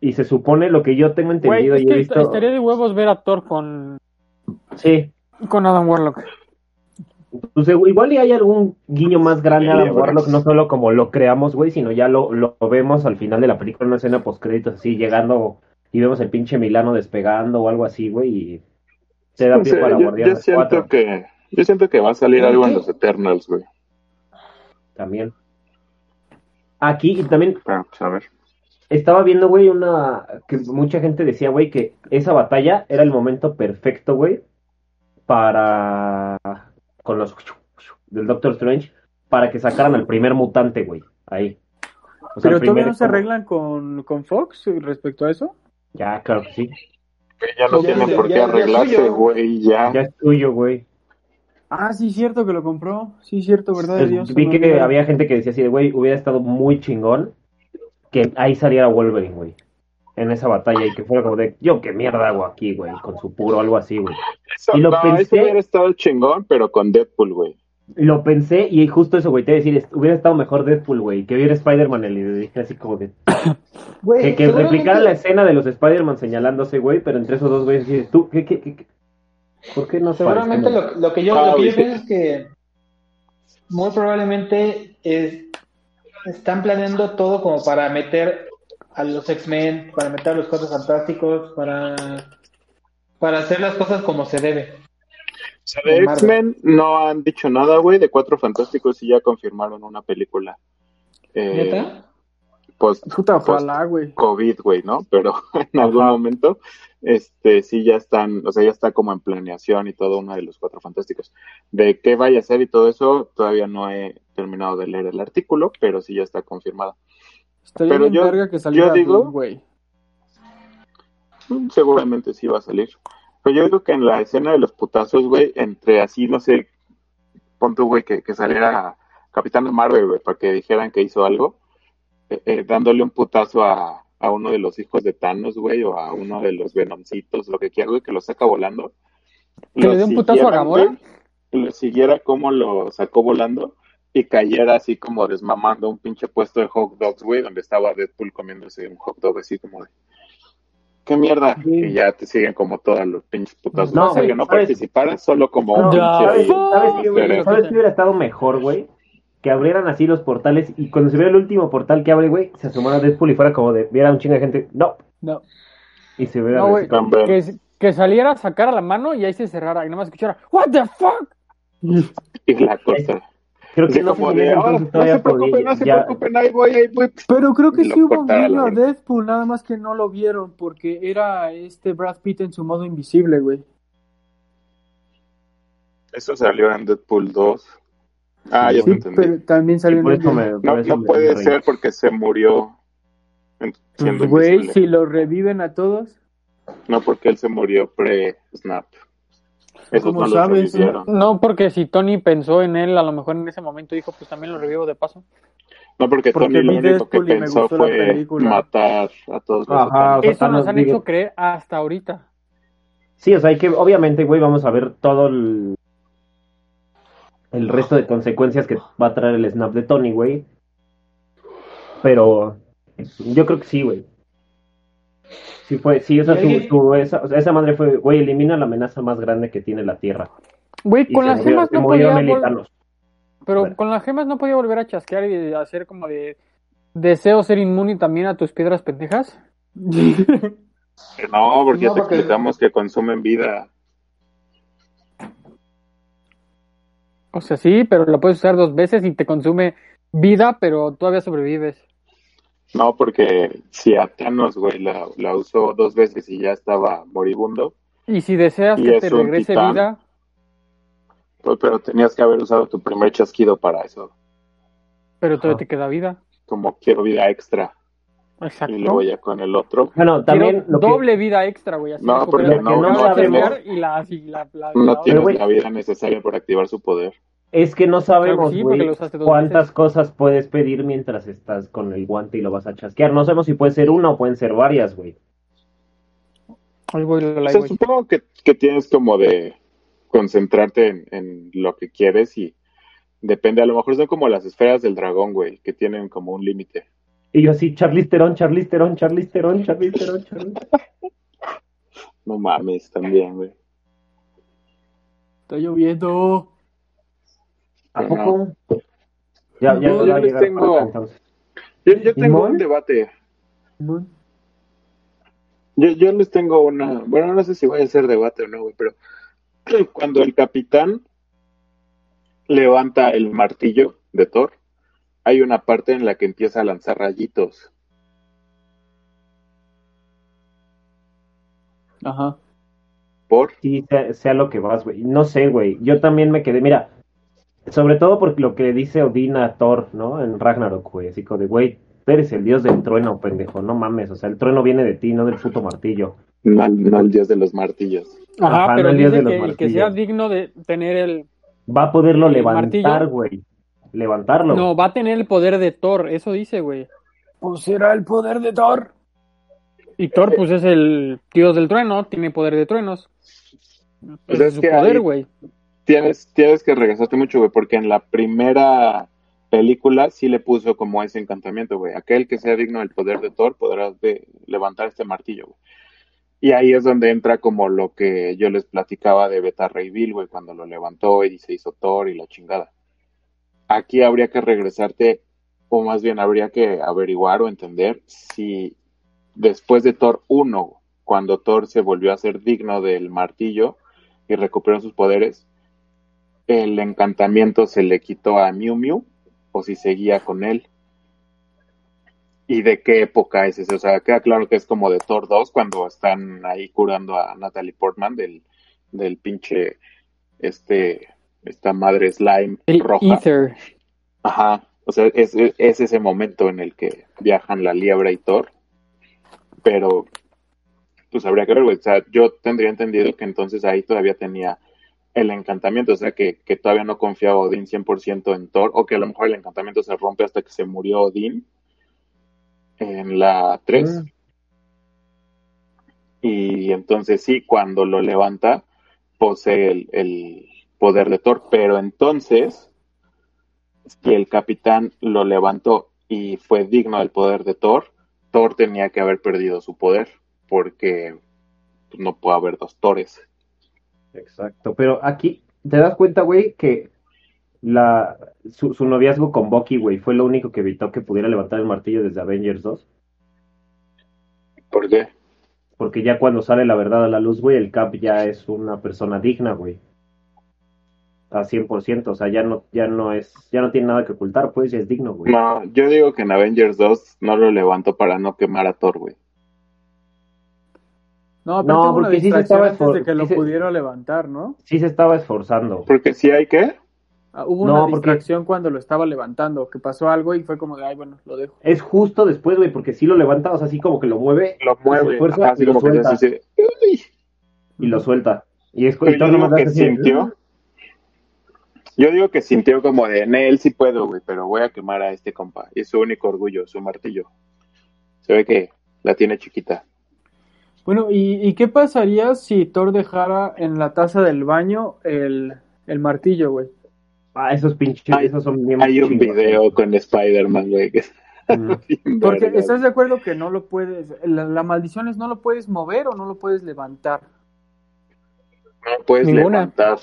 Y se supone lo que yo tengo entendido y he visto. Estaría de huevos ver a Thor con. Sí. Con Adam Warlock. Pues igual y hay algún guiño más grande a Adam Warlock, no solo como lo creamos, güey, sino ya lo, lo vemos al final de la película, en una escena post créditos así, llegando y vemos el pinche Milano despegando o algo así, güey, y te da pie para yo, yo siento que Yo siento que va a salir algo en los Eternals, güey. También. Aquí y también. Ah, a ver. Estaba viendo, güey, una. que mucha gente decía, güey, que esa batalla era el momento perfecto, güey, para. con los. del Doctor Strange, para que sacaran al primer mutante, güey, ahí. ¿Pero todavía no se arreglan con, con Fox respecto a eso? Ya, claro que sí. Ya no tienen por qué arreglarse, güey, ya. Ya es tuyo, güey. Ah, sí, cierto que lo compró. Sí, cierto, verdad de Dios. Vi que había gente que decía así de, güey, hubiera estado muy chingón que ahí saliera Wolverine, güey. En esa batalla y que fuera como de, yo qué mierda hago aquí, güey, con su puro algo así, güey. y lo pensé. Eso hubiera estado chingón, pero con Deadpool, güey. Lo pensé y justo eso, güey, te decir, hubiera estado mejor Deadpool, güey, que hubiera Spider-Man y le dije así como de... que, que replicara la escena de los Spider-Man señalándose, güey, pero entre esos dos güeyes, así, tú, ¿qué, qué, qué, ¿Por qué no Seguramente lo, lo, que yo, lo que yo pienso es que muy probablemente es, están planeando todo como para meter a los X-Men, para meter a los Cuatro Fantásticos, para, para hacer las cosas como se debe. O sea, de X-Men no han dicho nada, güey, de Cuatro Fantásticos y ya confirmaron una película. Eh, ¿Neta? Post, Puta, güey. COVID, güey, ¿no? Pero en algún momento, este, sí ya están, o sea, ya está como en planeación y todo uno de los Cuatro Fantásticos. De qué vaya a ser y todo eso, todavía no he terminado de leer el artículo, pero sí ya está confirmado. Estaría pero yo, que yo digo, güey. Mm, seguramente sí va a salir. Pero yo digo que en la escena de los putazos, güey, entre así, no sé, pon güey, que, que saliera Capitán Marvel, güey, para que dijeran que hizo algo, eh, eh, dándole un putazo a, a, uno de los hijos de Thanos, güey, o a uno de los Venomcitos, lo que quiera, güey, que lo saca volando. ¿Que le dé un putazo a Gamora? lo siguiera como lo sacó volando y cayera así como desmamando un pinche puesto de hot dogs, güey, donde estaba Deadpool comiéndose un hot dog así como de qué mierda, y ya te siguen como todos los pinches putas. No, o que no participaras, solo como un ¿Sabes, qué, hubiera estado mejor, güey? Que abrieran así los portales y cuando se viera el último portal que abre, güey, se asomara Deadpool y fuera como de, viera un chingo de gente, no. No. Y se viera no, que, que, saliera a sacar a la mano y ahí se cerrara y nada más escuchara, what the fuck? y la cosa. Creo que no, se, no se preocupen, no se preocupen, ahí voy, ahí voy. Pero creo que sí hubo un guiño a Deadpool, nada más que no lo vieron, porque era este Brad Pitt en su modo invisible, güey. Eso salió en Deadpool 2. Ah, ya sí, te entendí. Pero también salió en Deadpool. Me, no, no puede ser porque se murió. Güey, si lo reviven a todos. No, porque él se murió pre-Snap. ¿Cómo sabes? No, porque si Tony pensó en él, a lo mejor en ese momento dijo, pues también lo revivo de paso. No, porque, Tony lo único que pensó fue matar a todos los Ajá, Eso nos han hecho creer hasta ahorita. Sí, o sea, hay que, obviamente, güey, vamos a ver todo el, el resto de consecuencias que va a traer el snap de Tony, güey. Pero yo creo que sí, güey. Sí, fue, sí, esa, esa, esa madre fue, güey, elimina la amenaza más grande que tiene la Tierra. Güey, con las gemas no podía Pero con las gemas no podía volver a chasquear y hacer como de deseo ser inmune también a tus piedras pendejas. no, porque ya te explicamos que consumen vida. O sea, sí, pero lo puedes usar dos veces y te consume vida, pero todavía sobrevives. No, porque si a Thanos, güey, la, la, usó dos veces y ya estaba moribundo. Y si deseas que te regrese vida. Pues, pero tenías que haber usado tu primer chasquido para eso. Pero todavía te queda vida. Como quiero vida extra. Exacto. Y luego ya con el otro. Bueno, también. doble vida extra, güey. No, porque no, no, sabemos. Y la, y la, no tienes la vida necesaria para activar su poder. Es que no sabemos, cuántas cosas puedes pedir mientras estás con el guante y lo vas a chasquear. No sabemos si puede ser una o pueden ser varias, güey. supongo que, que, tienes como de concentrarte en, lo que quieres y depende. A lo mejor son como las esferas del dragón, güey, que tienen como un límite. Y yo así, Theron, Charlize Theron, Charlize Theron, no mames, también, güey. Está lloviendo. ¿A poco? Ya, ya, yo, les tengo, yo, tengo un debate. Yo, yo les tengo una, bueno, no sé si voy a hacer debate o no, güey, pero cuando el capitán levanta el martillo de Thor, hay una parte en la que empieza a lanzar rayitos. Ajá. ¿Por? Sí, sea, lo que vas, güey. No sé, güey. Yo también me quedé, mira, sobre todo por lo que le dice Odín a Thor, ¿no? En Ragnarok, güey. Así como de, güey, eres el dios del trueno, pendejo. No mames, o sea, el trueno viene de ti, no del puto martillo. No, no el dios de los martillos. Ajá, pero dice que, que sea digno de tener el... Va a poderlo levantar, güey. Levantarlo. No, va a tener el poder de Thor, eso dice, güey. Pues será el poder de Thor. Y Thor, pues es el dios del trueno, tiene poder de truenos. Pues es, su poder, güey. Tienes, tienes que regresarte mucho, güey, porque en la primera película sí le puso como ese encantamiento, güey. Aquel que sea digno del poder de Thor podrá levantar este martillo, güey. Y ahí es donde entra como lo que yo les platicaba de Beta Ray Bill, güey, cuando lo levantó y se hizo Thor y la chingada. Aquí habría que regresarte, o más bien habría que averiguar o entender si después de Thor 1, cuando Thor se volvió a ser digno del martillo y recuperó sus poderes, el encantamiento se le quitó a Mew Mew o si seguía con él y de qué época es ese. O sea, queda claro que es como de Thor 2 cuando están ahí curando a Natalie Portman del, del pinche, este, esta madre slime roja. Ajá, o sea, es, es, ese momento en el que viajan la liebre y Thor. Pero, pues habría que ver. O sea, yo tendría entendido que entonces ahí todavía tenía el encantamiento, o sea, que, que todavía no confiaba Odín 100% en Thor, o que a lo mejor el encantamiento se rompe hasta que se murió Odín en la 3. Mm. Y entonces sí, cuando lo levanta, posee el, poder de Thor. Pero entonces, si el capitán lo levantó y fue digno del poder de Thor, Thor tenía que haber perdido su poder, porque no puede haber dos Thores. Exacto, pero aquí te das cuenta, güey, que la, su, su, noviazgo con Bucky, güey, fue lo único que evitó que pudiera levantar el martillo desde Avengers 2. ¿Por qué? Porque ya cuando sale la verdad a la luz, güey, el Cap ya es una persona digna, güey. A 100%, o sea, ya no, ya no es, ya no tiene nada que ocultar, pues ya es digno, güey. No, yo digo que en Avengers 2 no lo levantó para no quemar a Thor, güey. No, pero no, porque sí se estaba de que lo pudiera levantar, ¿no? Sí se estaba esforzando. Porque si hay que Ah, hubo una distracción cuando lo estaba levantando, que pasó algo y fue como de, ay, bueno, lo dejo. Es justo después, güey, porque si lo levanta, o sea, así como que lo mueve. Lo mueve, y, lo suelta. y lo suelta. Y es yo digo que sintió. Yo digo que sintió como de, en él sí puedo, güey, pero voy a quemar a este compa. Y es su único orgullo, su martillo. Se ve que la tiene chiquita. Bueno, ¿y, y qué pasaría si Thor dejara en la taza del baño el, el martillo, güey? Ah, esos pinches, hay, esos son bien Hay un video con Spider-Man, güey. Porque estás de acuerdo que no lo puedes, la, maldición es no lo puedes mover o no lo puedes levantar. No puedes levantar.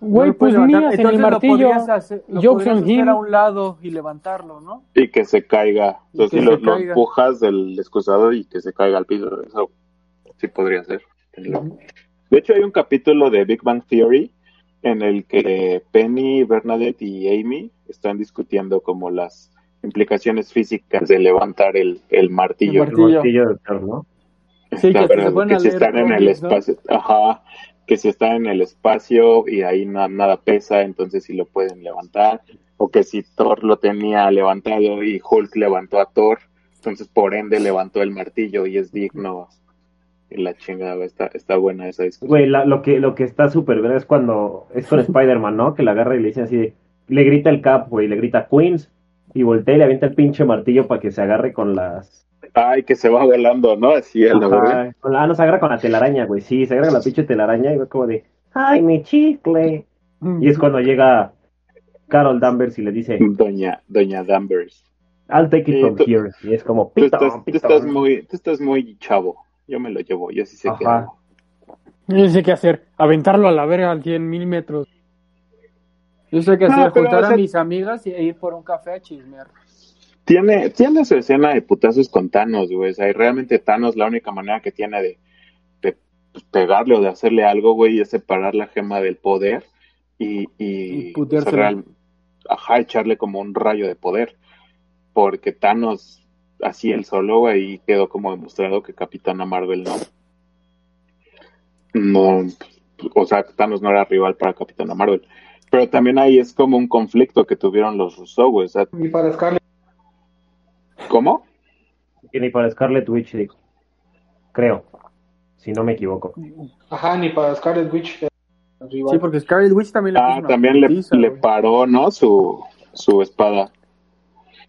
Güey, pues mías en el martillo. Hacer, lo hacer a un lado y levantarlo, ¿no? Y que se caiga. Entonces, si lo, empujas del excusado y que se caiga al piso, eso sí podría ser. De hecho, hay un capítulo de Big Bang Theory en el que Penny, Bernadette y Amy están discutiendo como las implicaciones físicas de levantar el, el martillo. El martillo, de ¿no? Sí, que, si están en el espacio, ajá, que si están en el espacio y ahí nada pesa, entonces sí lo pueden levantar, o que si Thor lo tenía levantado y Hulk levantó a Thor, entonces por ende levantó el martillo y es digno la chingada, está, está buena esa discusión. Güey, lo, que, lo que está súper verdad es cuando es con Spider-Man, ¿no? Que la agarra y le dice así de, le grita el Cap, güey, le grita Queens y voltea y le avienta el pinche martillo para que se agarre con las... Ay, que se va volando, ¿no? Así es, la Ah, no, se agarra con la telaraña, güey, sí, se agarra con la pinche telaraña y va como de, ay, mi chicle. Y es cuando llega Carol Danvers y le dice... Doña, Doña Danvers. I'll take it from here. Y es como, tú estás, muy, tú estás muy chavo yo me lo llevo, yo sí sé qué hago. Yo sé qué hacer, aventarlo a la verga a 100 mil metros. Yo sé qué hacer, juntar a mis amigas y ir por un café a chismear. Tiene, tiene su escena de putazos con Thanos, güey. O sea, y realmente Thanos la única manera que tiene de, pues, pegarle o de hacerle algo, güey, es separar la gema del poder y, y, ajá, echarle como un rayo de poder. Porque Thanos, así él solo, güey, quedó como demostrado que Capitana Marvel no. No, o sea, Thanos no era rival para Capitana Marvel. Pero también ahí es como un conflicto que tuvieron los Russo, güey. y para Scarlet. ¿Cómo? Y ni para Scarlet Witch, digo. Creo. Si no me equivoco. Ajá, ni para Scarlet Witch. Eh, sí, porque Scarlet Witch también le, ah, también le, paró, ¿no? Su, su espada.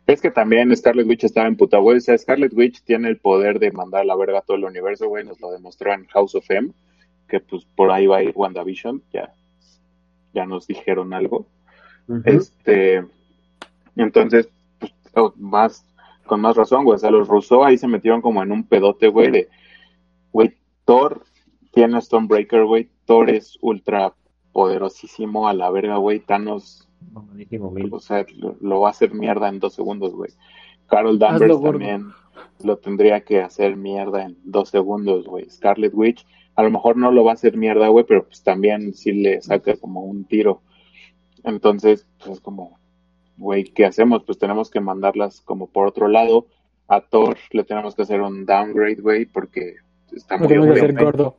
Es que también Scarlet Witch estaba en puta, güey. O sea, Scarlet Witch tiene el poder de mandar a la verga a todo el universo, güey. Nos lo demostró en House of M. Que pues por ahí va a ir WandaVision. Ya, ya nos dijeron algo. Este. Entonces, pues, oh, más, con más razón, güey. O sea, los Rousseau ahí se metieron como en un pedote, güey, de, güey, Thor tiene Stonebreaker, güey. Thor es ultra poderosísimo a la verga, güey. Thanos o sea, lo, va a hacer mierda en dos segundos, güey. Carol Danvers también lo tendría que hacer mierda en dos segundos, güey. Scarlet Witch, a lo mejor no lo va a hacer mierda, güey, pero pues también sí le saca como un tiro. Entonces, pues es como, güey, ¿qué hacemos? Pues tenemos que mandarlas como por otro lado. A Thor le tenemos que hacer un downgrade, güey, porque está muy gordo.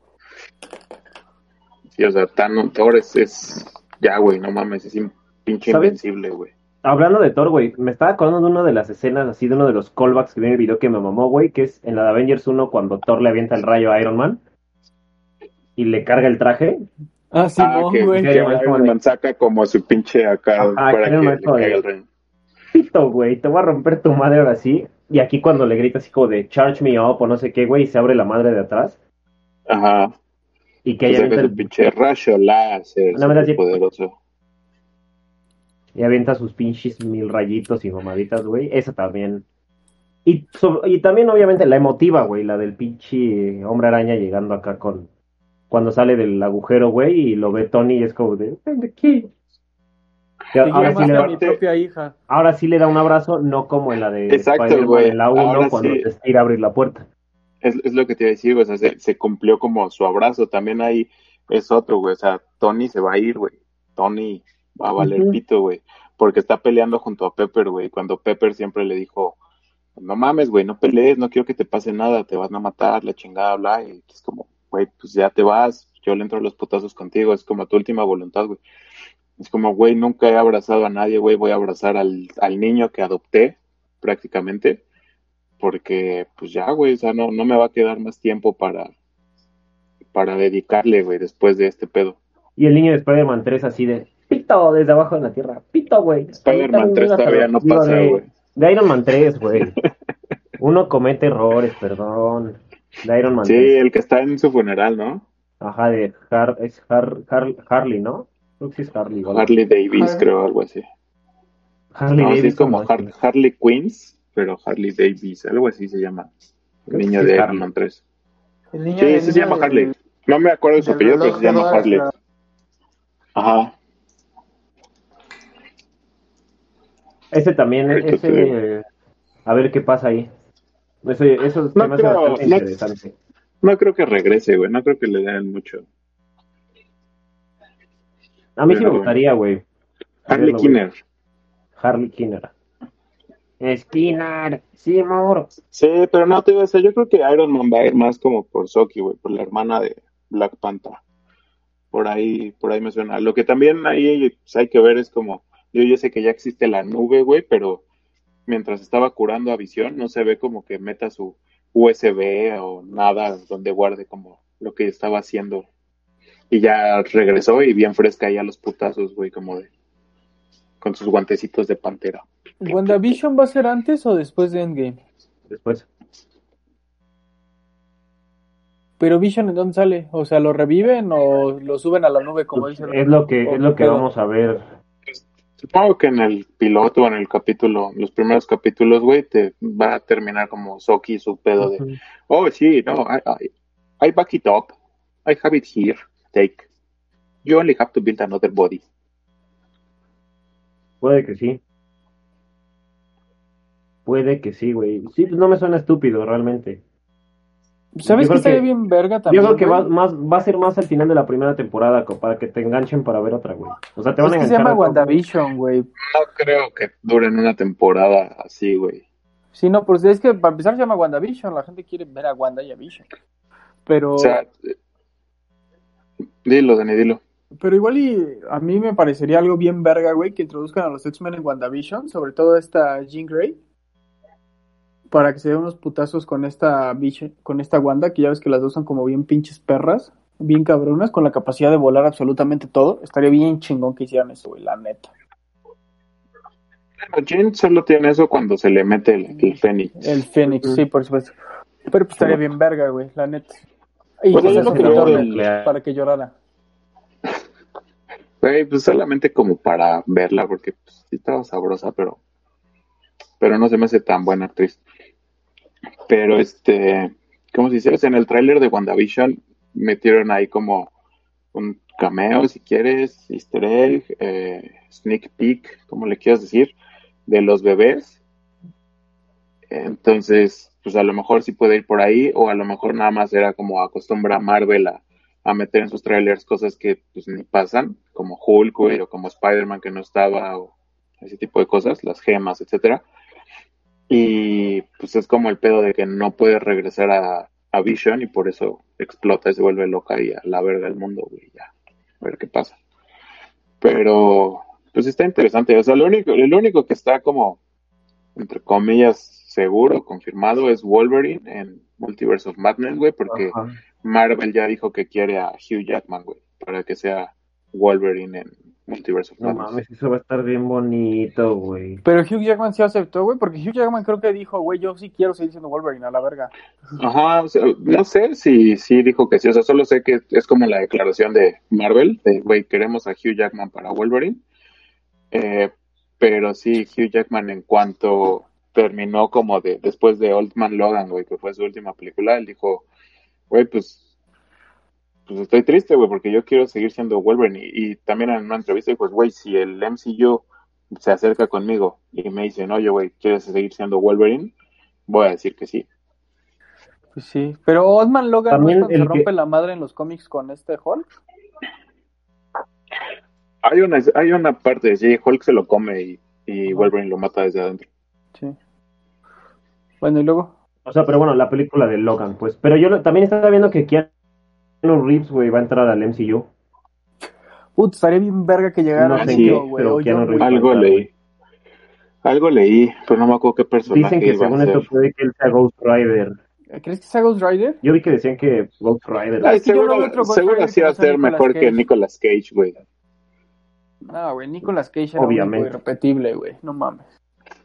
Sí, o sea, tan, Thor es, es ya, güey, no mames, es pinche invencible, güey. Hablando de Thor, güey, me estaba acordando de una de las escenas, así de uno de los callbacks que viene en el video que me mamó, güey, que es en la de Avengers 1 cuando Thor le avienta el rayo a Iron Man y le carga el traje. Ah, sí, ah, que, güey. Que Iron Man saca como su pinche acá para que le caiga el rayo. Pito, güey, te voy a romper tu madre ahora sí. Y aquí cuando le grita así como de charge me up o no sé qué, güey, y se abre la madre de atrás. Ajá. Y que ella el pinche rayo láser. poderoso y avienta sus pinches mil rayitos y mamaditas, güey. Esa también. Y, y también, obviamente, la emotiva, güey, la del pinche hombre araña llegando acá con. Cuando sale del agujero, güey, y lo ve Tony y es como de. ¿De qué? Ahora sí, le da, mi propia hija. ahora sí le da un abrazo, no como en la de Exacto, güey. En la 1 cuando te estira a abrir la puerta. Es, es lo que te iba a decir, güey. O sea, se, se, cumplió como su abrazo. También ahí es otro, güey. O sea, Tony se va a ir, güey. Tony va a valer pito, güey, porque está peleando junto a Pepper, güey, cuando Pepper siempre le dijo, no mames, güey, no pelees, no quiero que te pase nada, te van a matar, la chingada, bla, y es como, güey, pues ya te vas, yo le entro a los putazos contigo, es como tu última voluntad, güey. Es como, güey, nunca he abrazado a nadie, güey, voy a abrazar al, al niño que adopté, prácticamente, porque, pues ya, güey, o sea, no, no me va a quedar más tiempo para, para dedicarle, güey, después de este pedo. Y el niño de Spider-Man 3 así de, pito desde abajo de la tierra. Pito, güey. Spider-Man 3 todavía no pasa, güey. De, Iron Man 3, güey. Uno comete errores, perdón. De Iron Man sí, el que está en su funeral, ¿no? Ajá, de Har es Har Har Harley, ¿no? Creo que sí es Harley. Harley Davis, creo, algo así. Harley Davis. es como Harley Queens, pero Harley Davis, algo así se llama. El niño de Iron Man 3. El niño, sí, se llama Harley. No me acuerdo de su apellido, pero se llama Harley. Ajá. Ese también, ese, a ver qué pasa ahí. Eso, eso no creo, no, interesante. No creo que regrese, güey. No creo que le den mucho. A mí sí me gustaría, güey. Harley Kinner. Harley Kinner. Skinner, sí, amor. Sí, pero no te iba a decir, yo creo que Iron Man va a ir más como por Soki, güey, por la hermana de Black Panther. Por ahí, por ahí me suena. Lo que también ahí pues, hay que ver es como yo, yo sé que ya existe la nube, güey, pero mientras estaba curando a Visión, no se ve como que meta su USB o nada donde guarde como lo que estaba haciendo. Y ya regresó y bien fresca ahí a los putazos, güey, como de. con sus guantecitos de pantera. ¿WandaVision va a ser antes o después de Endgame? Después. Pero Vision en dónde sale? O sea, ¿lo reviven o lo suben a la nube como pues Es lo que, es lo que vamos a ver Supongo que en el piloto, en el capítulo, los primeros capítulos, güey, te va a terminar como Soki su pedo de, oh, sí, no, I, I, I back it up. I have it here. Take. You only have to build another body. Puede que sí. Puede que sí, güey. Sí, pues no me suena estúpido, realmente. ¿Sabes que estaría bien verga también? Yo creo que va, más, va a ser más al final de la primera temporada para que te enganchen para ver otra, güey. O sea, te van a enganchar. se llama WandaVision, güey. No creo que duren una temporada así, güey. Sí, no, pues es que para empezar se llama WandaVision. La gente quiere ver a Wanda y a Vision. Pero. O sea, dilo, Dani, dilo. Pero igual y a mí me parecería algo bien verga, güey, que introduzcan a los X-Men en WandaVision, sobre todo esta Jean Grey para que se den unos putazos con esta biche, con esta Wanda, que ya ves que las dos son como bien pinches perras, bien cabronas, con la capacidad de volar absolutamente todo. Estaría bien chingón que hicieran eso, güey, la neta. Bueno, Jean solo tiene eso cuando se le mete el, Fénix. El Fénix, sí, por supuesto. Pero pues estaría bien verga, güey, la neta. Y pues que para que llorara. Güey, pues solamente como para verla, porque pues, sí estaba sabrosa, pero pero no se me hace tan buena actriz. Pero este, ¿cómo se dice? en el tráiler de WandaVision metieron ahí como un cameo, si quieres, easter egg, eh, sneak peek, como le quieras decir, de los bebés. Entonces, pues a lo mejor sí puede ir por ahí, o a lo mejor nada más era como acostumbra Marvel a, meter en sus trailers cosas que pues ni pasan, como Hulk, o como Spider-Man que no estaba, o ese tipo de cosas, las gemas, etcétera. Y pues es como el pedo de que no puede regresar a, Vision y por eso explota y se vuelve loca y a la verga del mundo, güey, ya. A ver qué pasa. Pero, pues está interesante. O sea, lo único, lo único que está como, entre comillas, seguro, confirmado, es Wolverine en Multiverse of Madness, güey, porque Marvel ya dijo que quiere a Hugh Jackman, güey, para que sea Wolverine en Multiverse No mames, eso va a estar bien bonito, güey. Pero Hugh Jackman sí aceptó, güey, porque Hugh Jackman creo que dijo, güey, yo sí quiero seguir siendo Wolverine, a la verga. Ajá, no sé si sí dijo que sí, o sea, solo sé que es como la declaración de Marvel, de, güey, queremos a Hugh Jackman para Wolverine. Eh, pero sí, Hugh Jackman en cuanto terminó como de, después de Old Man Logan, güey, que fue su última película, él dijo, güey, pues pues estoy triste, güey, porque yo quiero seguir siendo Wolverine. Y, también en una entrevista pues, güey, si el MCU se acerca conmigo y me dice, oye, güey, ¿quieres seguir siendo Wolverine? Voy a decir que sí. Pues sí, pero Osman Logan también se rompe la madre en los cómics con este Hulk. Hay una, hay una parte de sí, Hulk se lo come y, y Wolverine lo mata desde adentro. Sí. Bueno, y luego. O sea, pero bueno, la película de Logan, pues. Pero yo también estaba viendo que Keanu los Reeves, güey, va a entrar al MCU. Putz, estaría bien verga que llegara no, sí, pero Algo leí. Algo leí, pero no me acuerdo qué personaje Dicen que según esto puede que él sea Ghost Rider. ¿Crees que sea Ghost Rider? Yo vi que decían que Ghost Rider. Ah, seguro, seguro así va a ser mejor que Nicolas Cage, güey. No, güey, Nicolas Cage era Obviamente. irrepetible, güey. No mames.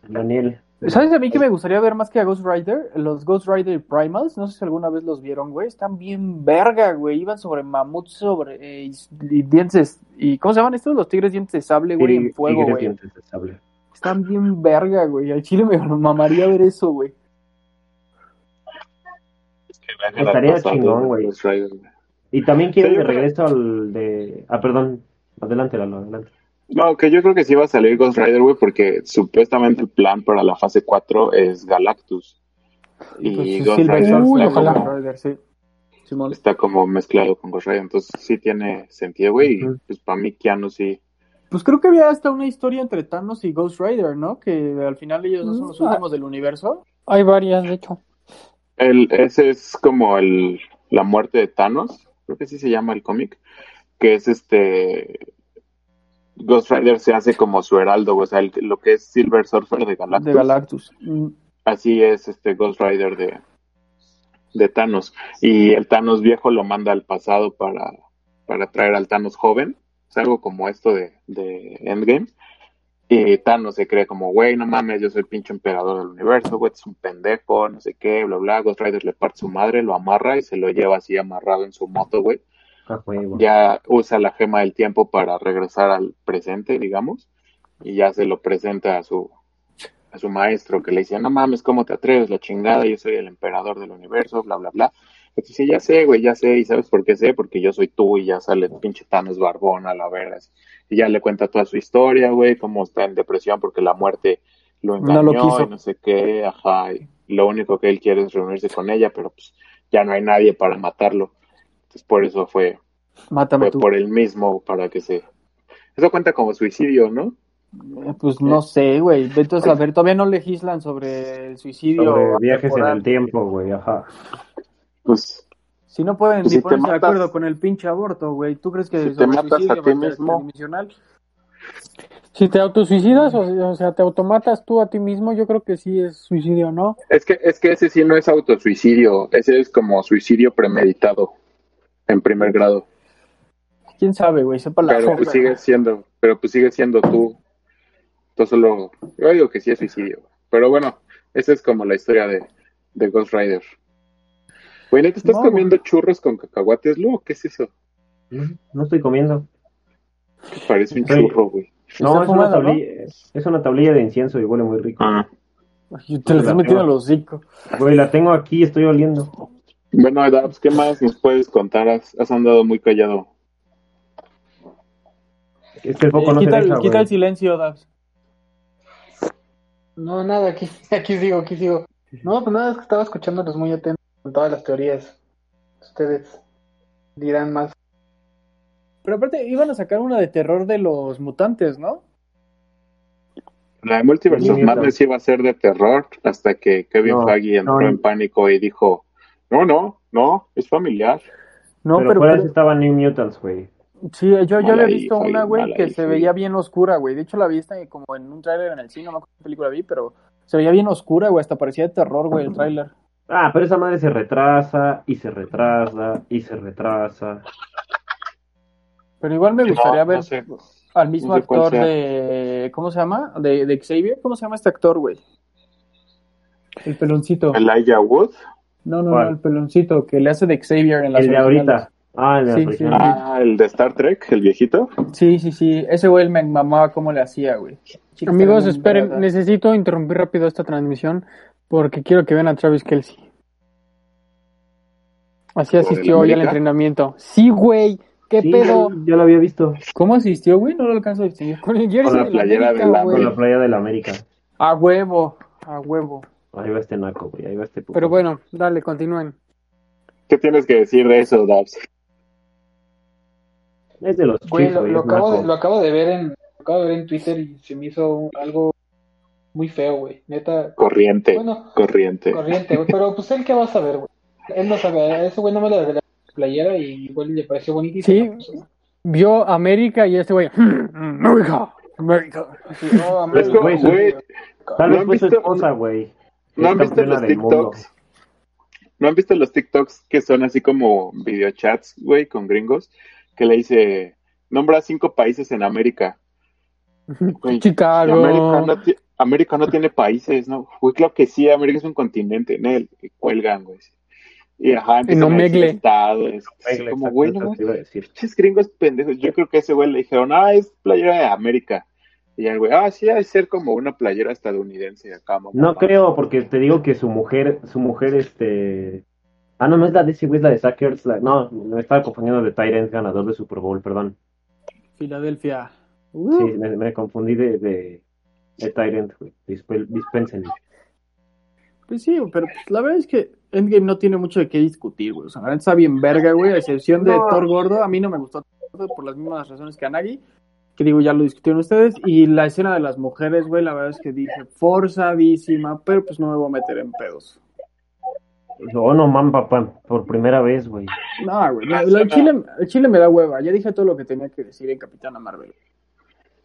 Daniel. ¿Sabes a mí que me gustaría ver más que a Ghost Rider? Los Ghost Rider Primals, no sé si alguna vez los vieron, güey. Están bien verga, güey. Iban sobre mamuts, sobre eh, y, dientes. ¿Y cómo se llaman estos? Los tigres dientes de sable, güey, en fuego, güey. dientes de sable. Están bien verga, güey. Al chile me mamaría ver eso, güey. Estaría chingón, güey. Y también quiero de regreso al de... Ah, perdón. Adelante, Lalo, adelante. No, que yo creo que sí va a salir Ghost Rider, güey, porque supuestamente el plan para la fase 4 es Galactus. Y pues, Ghost Rider, está, como, mezclado con Ghost Rider, entonces sí tiene sentido, güey, y pues para mí Keanu sí. Pues creo que había hasta una historia entre Thanos y Ghost Rider, ¿no? Que al final ellos no son los mm, últimos del universo. Hay varias, de hecho. El, ese es como el, la muerte de Thanos, creo que sí se llama el cómic, que es este Ghost Rider se hace como su heraldo, o sea, lo que es Silver Surfer de Galactus. De Galactus. Mm. Así es este Ghost Rider de, de Thanos. Y el Thanos viejo lo manda al pasado para, para traer al Thanos joven. Es algo como esto de, de Endgame. Y Thanos se cree como, güey, no mames, yo soy el pinche emperador del universo, güey, es un pendejo, no sé qué, bla, bla. Ghost Rider le parte su madre, lo amarra y se lo lleva así amarrado en su moto, güey ya usa la gema del tiempo para regresar al presente, digamos, y ya se lo presenta a su a su maestro que le dice, no mames, ¿cómo te atreves? La chingada, yo soy el emperador del universo, bla, bla, bla. Y dice, ya sé, güey, ya sé, y ¿sabes por qué sé? Porque yo soy tú y ya sale pinche Thanos barbón a la verga. Y ya le cuenta toda su historia, güey, cómo está en depresión porque la muerte lo engañó no lo quiso. y no sé qué, ajá, y lo único que él quiere es reunirse con ella, pero pues ya no hay nadie para matarlo. Entonces por eso fue, Mátame tú. por el mismo, para que se... Eso cuenta como suicidio, ¿no? Eh, pues no sé, güey. Entonces, a ver, todavía no legislan sobre el suicidio. Sobre viajes en el tiempo, güey, ajá. Pues si no pueden pues ni ponerse de acuerdo con el pinche aborto, güey. ¿Tú crees que si te matas a ti mismo? Si te autosuicidas, o, sea, te automatas tú a ti mismo, yo creo que sí es suicidio, ¿no? Es que, es que ese sí no es autosuicidio, ese es como suicidio premeditado, en primer grado. ¿Quién sabe, güey? Sepa la Pero pues sigue siendo, pero pues sigue siendo tú. Tú solo, yo digo que sí es suicidio. Pero bueno, esa es como la historia de, de Ghost Rider. Güey, ¿te estás comiendo churros con cacahuates, Lu? ¿Qué es eso? No, estoy comiendo. Parece un churro, güey. No, es una, tablilla, es una tablilla de incienso y huele muy rico. Ah. te la estás metiendo a los hocico. Güey, la tengo aquí, estoy oliendo. Bueno, Dabs, ¿qué más nos puedes contar? Has, andado muy callado. Es que el foco no quita, se deja, quita el silencio, Dabs. No, nada, aquí, aquí sigo, aquí sigo. No, pues nada, es que estaba escuchándolos muy atentos con todas las teorías. Ustedes dirán más. Pero aparte, iban a sacar una de terror de los mutantes, ¿no? La de Multiverse of Madness iba a ser de terror hasta que Kevin Feige entró en pánico y dijo, no, no, no, es familiar. No, pero, pero, estaba New Mutants, güey. Sí, yo, yo le he visto una, güey, que se veía bien oscura, güey. De hecho, la vi como en un tráiler en el cine, no me acuerdo qué película vi, pero se veía bien oscura, güey. Hasta parecía de terror, güey, el tráiler. Ah, pero esa madre se retrasa y se retrasa y se retrasa. Pero igual me gustaría ver al mismo actor de. ¿Cómo se llama? De, de, Xavier. ¿Cómo se llama este actor, güey? El peloncito. Elijah Wood. No, no, no, el peloncito que le hace de Xavier en la El de ahorita. Ah, el de, sí, ah, el de Star Trek, el viejito. Sí, sí, sí. Ese güey me mamaba cómo le hacía, güey. Amigos, esperen, necesito interrumpir rápido esta transmisión porque quiero que vean a Travis Kelsey. Así asistió hoy al entrenamiento. Sí, güey. ¿Qué pedo? Ya lo había visto. ¿Cómo asistió, güey? No lo alcanzo a distinguir. Con el jersey la playera de la, Con la playa de la América. A huevo, a huevo. Ahí va este naco, güey. Ahí va este puto. Pero bueno, dale, continúen. ¿Qué tienes que decir de eso, Dabs? Es de los güey, lo, acabo de, lo, acabo de, ver en lo acabo de ver en Twitter y se me hizo algo muy feo, güey. Neta. Corriente. Bueno, corriente. Corriente, güey. Pero pues él qué va a saber, güey. Él no sabe. Ese güey no me lo de la playera y igual le pareció bonito. Sí. Vio América y este güey. América. América. no, América. güey. Tal vez fue su esposa, güey. ¿No han visto los TikToks? ¿No han visto los TikToks que son así como videochats, güey, con gringos? Que le dice, nombra cinco países en América. Chicago. América no, tiene países, ¿no? Güey, claro que sí, América es un continente, en él, que cuelgan, güey. Y ajá, no megle. Estados, como, güey, no, gringos pendejos. Yo creo que ese güey le dijeron, ah, es playera de América. Y el güey, ah, sí, debe ser como una playera estadounidense acá. No creo, porque te digo que su mujer, su mujer, este... Ah, no, no es la de ese güey, es la de Sackers. No, me estaba confundiendo de Tyrant, ganador de Super Bowl, perdón. Filadelfia. Sí, me, confundí de, de, de Tyrant, güey. Dispensen. Pues sí, pero pues, la verdad es que Endgame no tiene mucho de qué discutir, güey. O sea, está bien verga, güey, a excepción de Thor Gordo. A mí no me gustó por las mismas razones que a Nagi, que digo, ya lo discutieron ustedes. Y la escena de las mujeres, güey, la verdad es que dije, forzadísima, pero pues no me voy a meter en pedos. Oh, no, man, papá, por primera vez, güey. No, güey, el, chile, el chile me da hueva. Ya dije todo lo que tenía que decir en Capitana Marvel.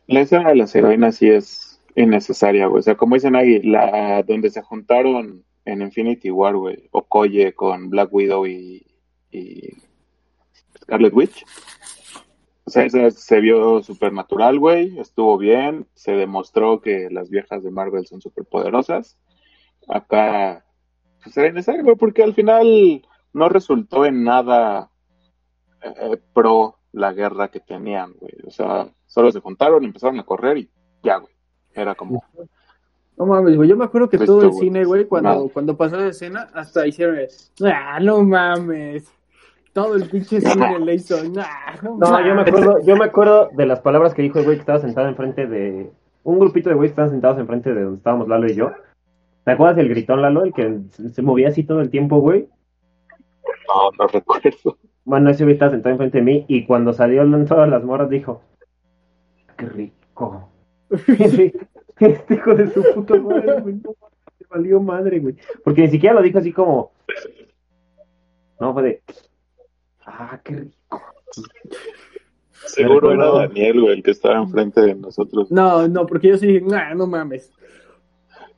La escena de las heroínas sí es innecesaria, güey. O sea, como dicen ahí, la, donde se juntaron en Infinity War, güey, Okoye con Black Widow y, Scarlet Witch. O sea, eso se vio supernatural, güey, estuvo bien, se demostró que las viejas de Marvel son superpoderosas. Acá, pues era innecesario, güey, porque al final no resultó en nada eh, pro la guerra que tenían, güey. O sea, solo se juntaron, empezaron a correr y ya, güey. Era como, no mames, güey. Yo me acuerdo que todo el cine, güey, cuando, cuando pasó la escena, hasta hicieron. ¡Ah, no mames! Todo el pinche cine le hizo. no, yo me acuerdo, yo me acuerdo de las palabras que dijo el güey que estaba sentado enfrente de. Un grupito de güeyes estaban sentados enfrente de donde estábamos Lalo y yo. ¿Te acuerdas del gritón Lalo? El que se movía así todo el tiempo, güey. No, no recuerdo. Bueno, ese güey estaba sentado enfrente de mí y cuando salió todas las morras dijo, qué rico. este hijo de su puta madre, güey, no, valió madre, güey. Porque ni siquiera lo dijo así como, no, fue de, ah, qué rico. Seguro era Daniel, güey, el que estaba enfrente de nosotros. No, no, porque yo sí dije, nah, no mames.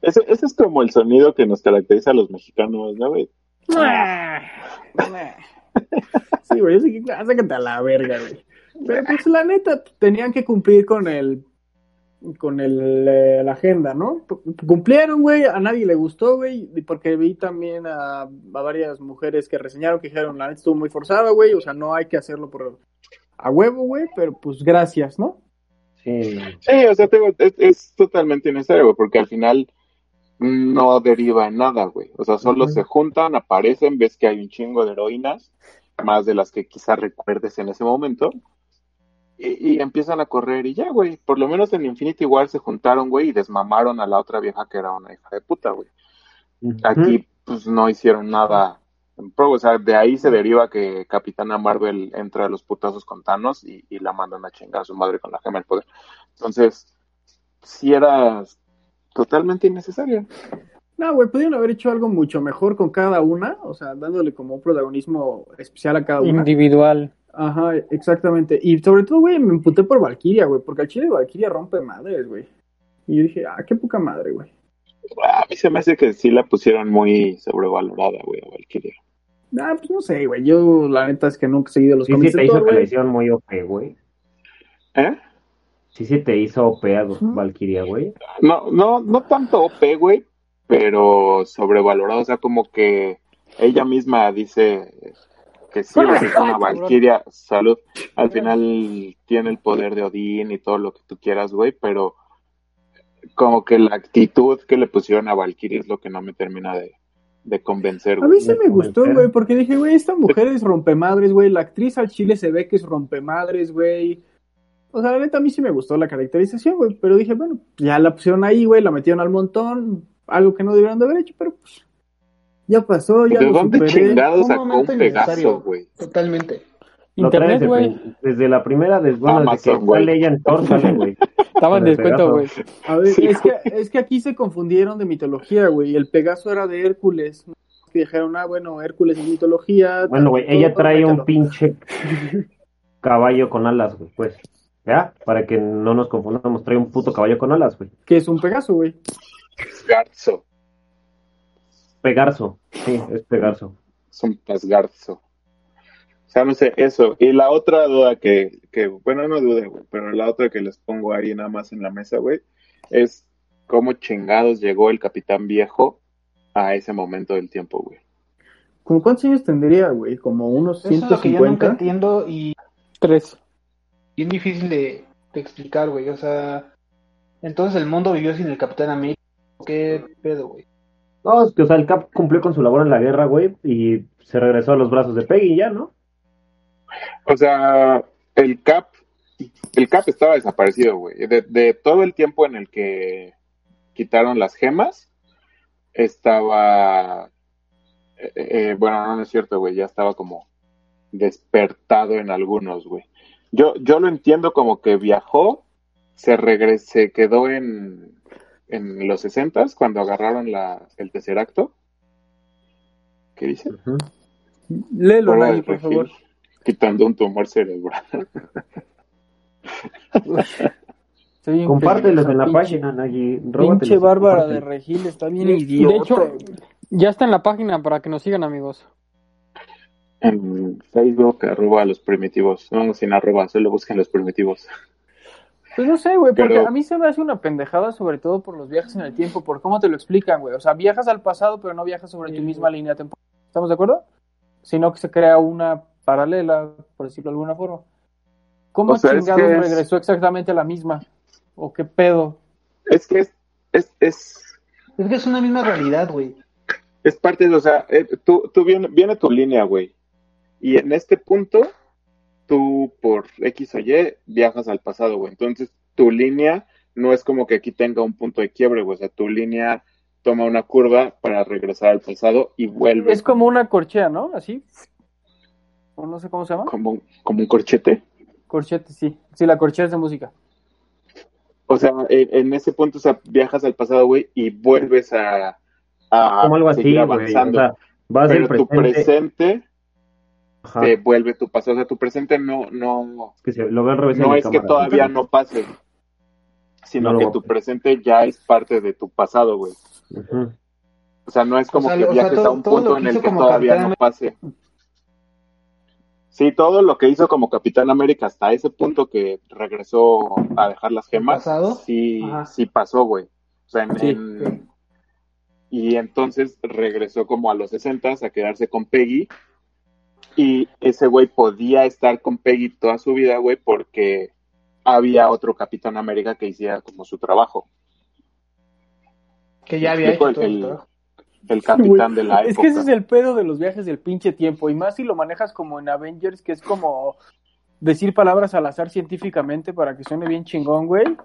Ese, ese es como el sonido que nos caracteriza a los mexicanos, ¿no, güey? sí, güey, yo sí que, ah, sácate a la verga, güey. Pero pues la neta, tenían que cumplir con el con el, eh, la agenda, ¿no? Cumplieron, güey, a nadie le gustó, güey, porque vi también a, a, varias mujeres que reseñaron que dijeron, la neta estuvo muy forzada, güey, o sea, no hay que hacerlo por a huevo, güey, pero pues gracias, ¿no? Sí. Sí, o sea, es, es, totalmente innecesario, güey, porque al final no deriva en nada, güey. O sea, solo se juntan, aparecen, ves que hay un chingo de heroínas, más de las que quizás recuerdes en ese momento, y, empiezan a correr y ya, güey. Por lo menos en Infinity War se juntaron, güey, y desmamaron a la otra vieja que era una hija de puta, güey. Aquí, pues, no hicieron nada o sea, de ahí se deriva que Capitana Marvel entra a los putazos con Thanos y, la mandan a chingar a su madre con la gema del poder. Entonces, si era totalmente innecesaria. No, güey, pudieron haber hecho algo mucho mejor con cada una, o sea, dándole como un protagonismo especial a cada una. Individual. Ajá, exactamente. Y sobre todo, güey, me emputé por Valkyria, güey, porque el chile de Valkyria rompe madres, güey. Y yo dije, ah, qué poca madre, güey. A mí se me hace que sí la pusieron muy sobrevalorada, güey, a Valkyria. Ah, pues no sé, güey. Yo, la neta es que nunca he seguido los sí, Sí, te hizo que muy OP, güey. ¿Eh? Sí, sí, te hizo OP a Valkyria, güey. No, no, no tanto OP, güey, pero sobrevalorado. O sea, como que ella misma dice que sí, es una Valkyria, salud, al final tiene el poder de Odín y todo lo que tú quieras, güey, pero como que la actitud que le pusieron a Valkyrie es lo que no me termina de, convencer, güey. A mí sí me gustó, güey, porque dije, güey, esta mujer es rompemadres, güey, la actriz al chile se ve que es rompemadres, güey. O sea, la neta a mí sí me gustó la caracterización, güey, pero dije, bueno, ya la pusieron ahí, güey, la metieron al montón, algo que no debieron de haber hecho, pero pues ya pasó, ya ¿De dónde chingados sacó un Pegaso, güey? Totalmente. Internet, güey. Desde, la primera, desde, bueno, desde que sale ella en güey. Estaba en descuento, güey. A ver, es, que, es que aquí se confundieron de mitología, güey. El Pegaso era de Hércules. Que dijeron, ah, bueno, Hércules es mitología. Bueno, güey, ella trae un pinche caballo con alas, güey, pues. ¿Ya? Para que no nos confundamos, trae un puto caballo con alas, güey. ¿Qué es un Pegaso, güey? Garzo. Pegarzo, sí, es Pegarzo. Es un pasgarzo. O sea, no sé, eso. Y la otra duda que, que bueno, no duda, güey, pero la otra que les pongo ahí nada más en la mesa, güey, es cómo chingados llegó el capitán viejo a ese momento del tiempo, güey. ¿Con cuántos años tendría, güey? ¿Como unos 150? Eso es lo que yo nunca entiendo y... Tres. Es difícil de, de explicar, güey. O sea, entonces el mundo vivió sin el Capitán América. ¿Qué pedo, güey? No, es que, o sea, el Cap cumplió con su labor en la guerra, güey, y se regresó a los brazos de Peggy ya, ¿no? O sea, el Cap, el Cap estaba desaparecido, güey. De, todo el tiempo en el que quitaron las gemas, estaba, eh, eh, bueno, no es cierto, güey, ya estaba como despertado en algunos, güey. Yo, yo lo entiendo como que viajó, se regresó, se quedó en, en los sesentas cuando agarraron la, el tercer acto. ¿Qué dice? Léelo, por favor quitando un tumor cerebral. Compártelos en la página, Nagui. Pinche Bárbara de Regil está bien idiota. De hecho, ya está en la página para que nos sigan, amigos. En Facebook, arroba los primitivos. No, sin arroba, solo busquen los primitivos. Pues no sé, güey, porque a mí se me hace una pendejada, sobre todo por los viajes en el tiempo, por cómo te lo explican, güey. O sea, viajas al pasado, pero no viajas sobre tu misma línea temporal. ¿Estamos de acuerdo? Sino que se crea una paralela, por decirlo de alguna forma. ¿Cómo chingados regresó exactamente a la misma? ¿O qué pedo? Es que es, es, es... Es que es una misma realidad, güey. Es parte de, o sea, eh, tú, tú viene, viene tu línea, güey. Y en este punto, tú por X o Y viajas al pasado, güey. Entonces, tu línea no es como que aquí tenga un punto de quiebre, güey. O sea, tu línea toma una curva para regresar al pasado y vuelve. Es como una corchea, ¿no? Así o no sé cómo se llama. Como, como un corchete. Corchete, sí. Sí, la corchete es de música. O sea, en, ese punto, o sea, viajas al pasado, güey, y vuelves a, a como algo seguir avanzando. O sea, vas Pero tu presente te vuelve tu pasado. O sea, tu presente no, no, es que lo veo al revés no es que todavía no pase, sino que tu presente ya es parte de tu pasado, güey. O sea, no es como que viajes a un punto en el que todavía no pase. Sí, todo lo que hizo como Capitán América hasta ese punto que regresó a dejar las gemas, sí, sí pasó, güey. O sea, en, y entonces regresó como a los 60 a quedarse con Peggy. Y ese güey podía estar con Peggy toda su vida, güey, porque había otro Capitán América que hiciera como su trabajo. Que ya había hecho todo el capitán de la época. Es que ese es el pedo de los viajes del pinche tiempo, y más si lo manejas como en Avengers, que es como decir palabras al azar científicamente para que suene bien chingón, güey.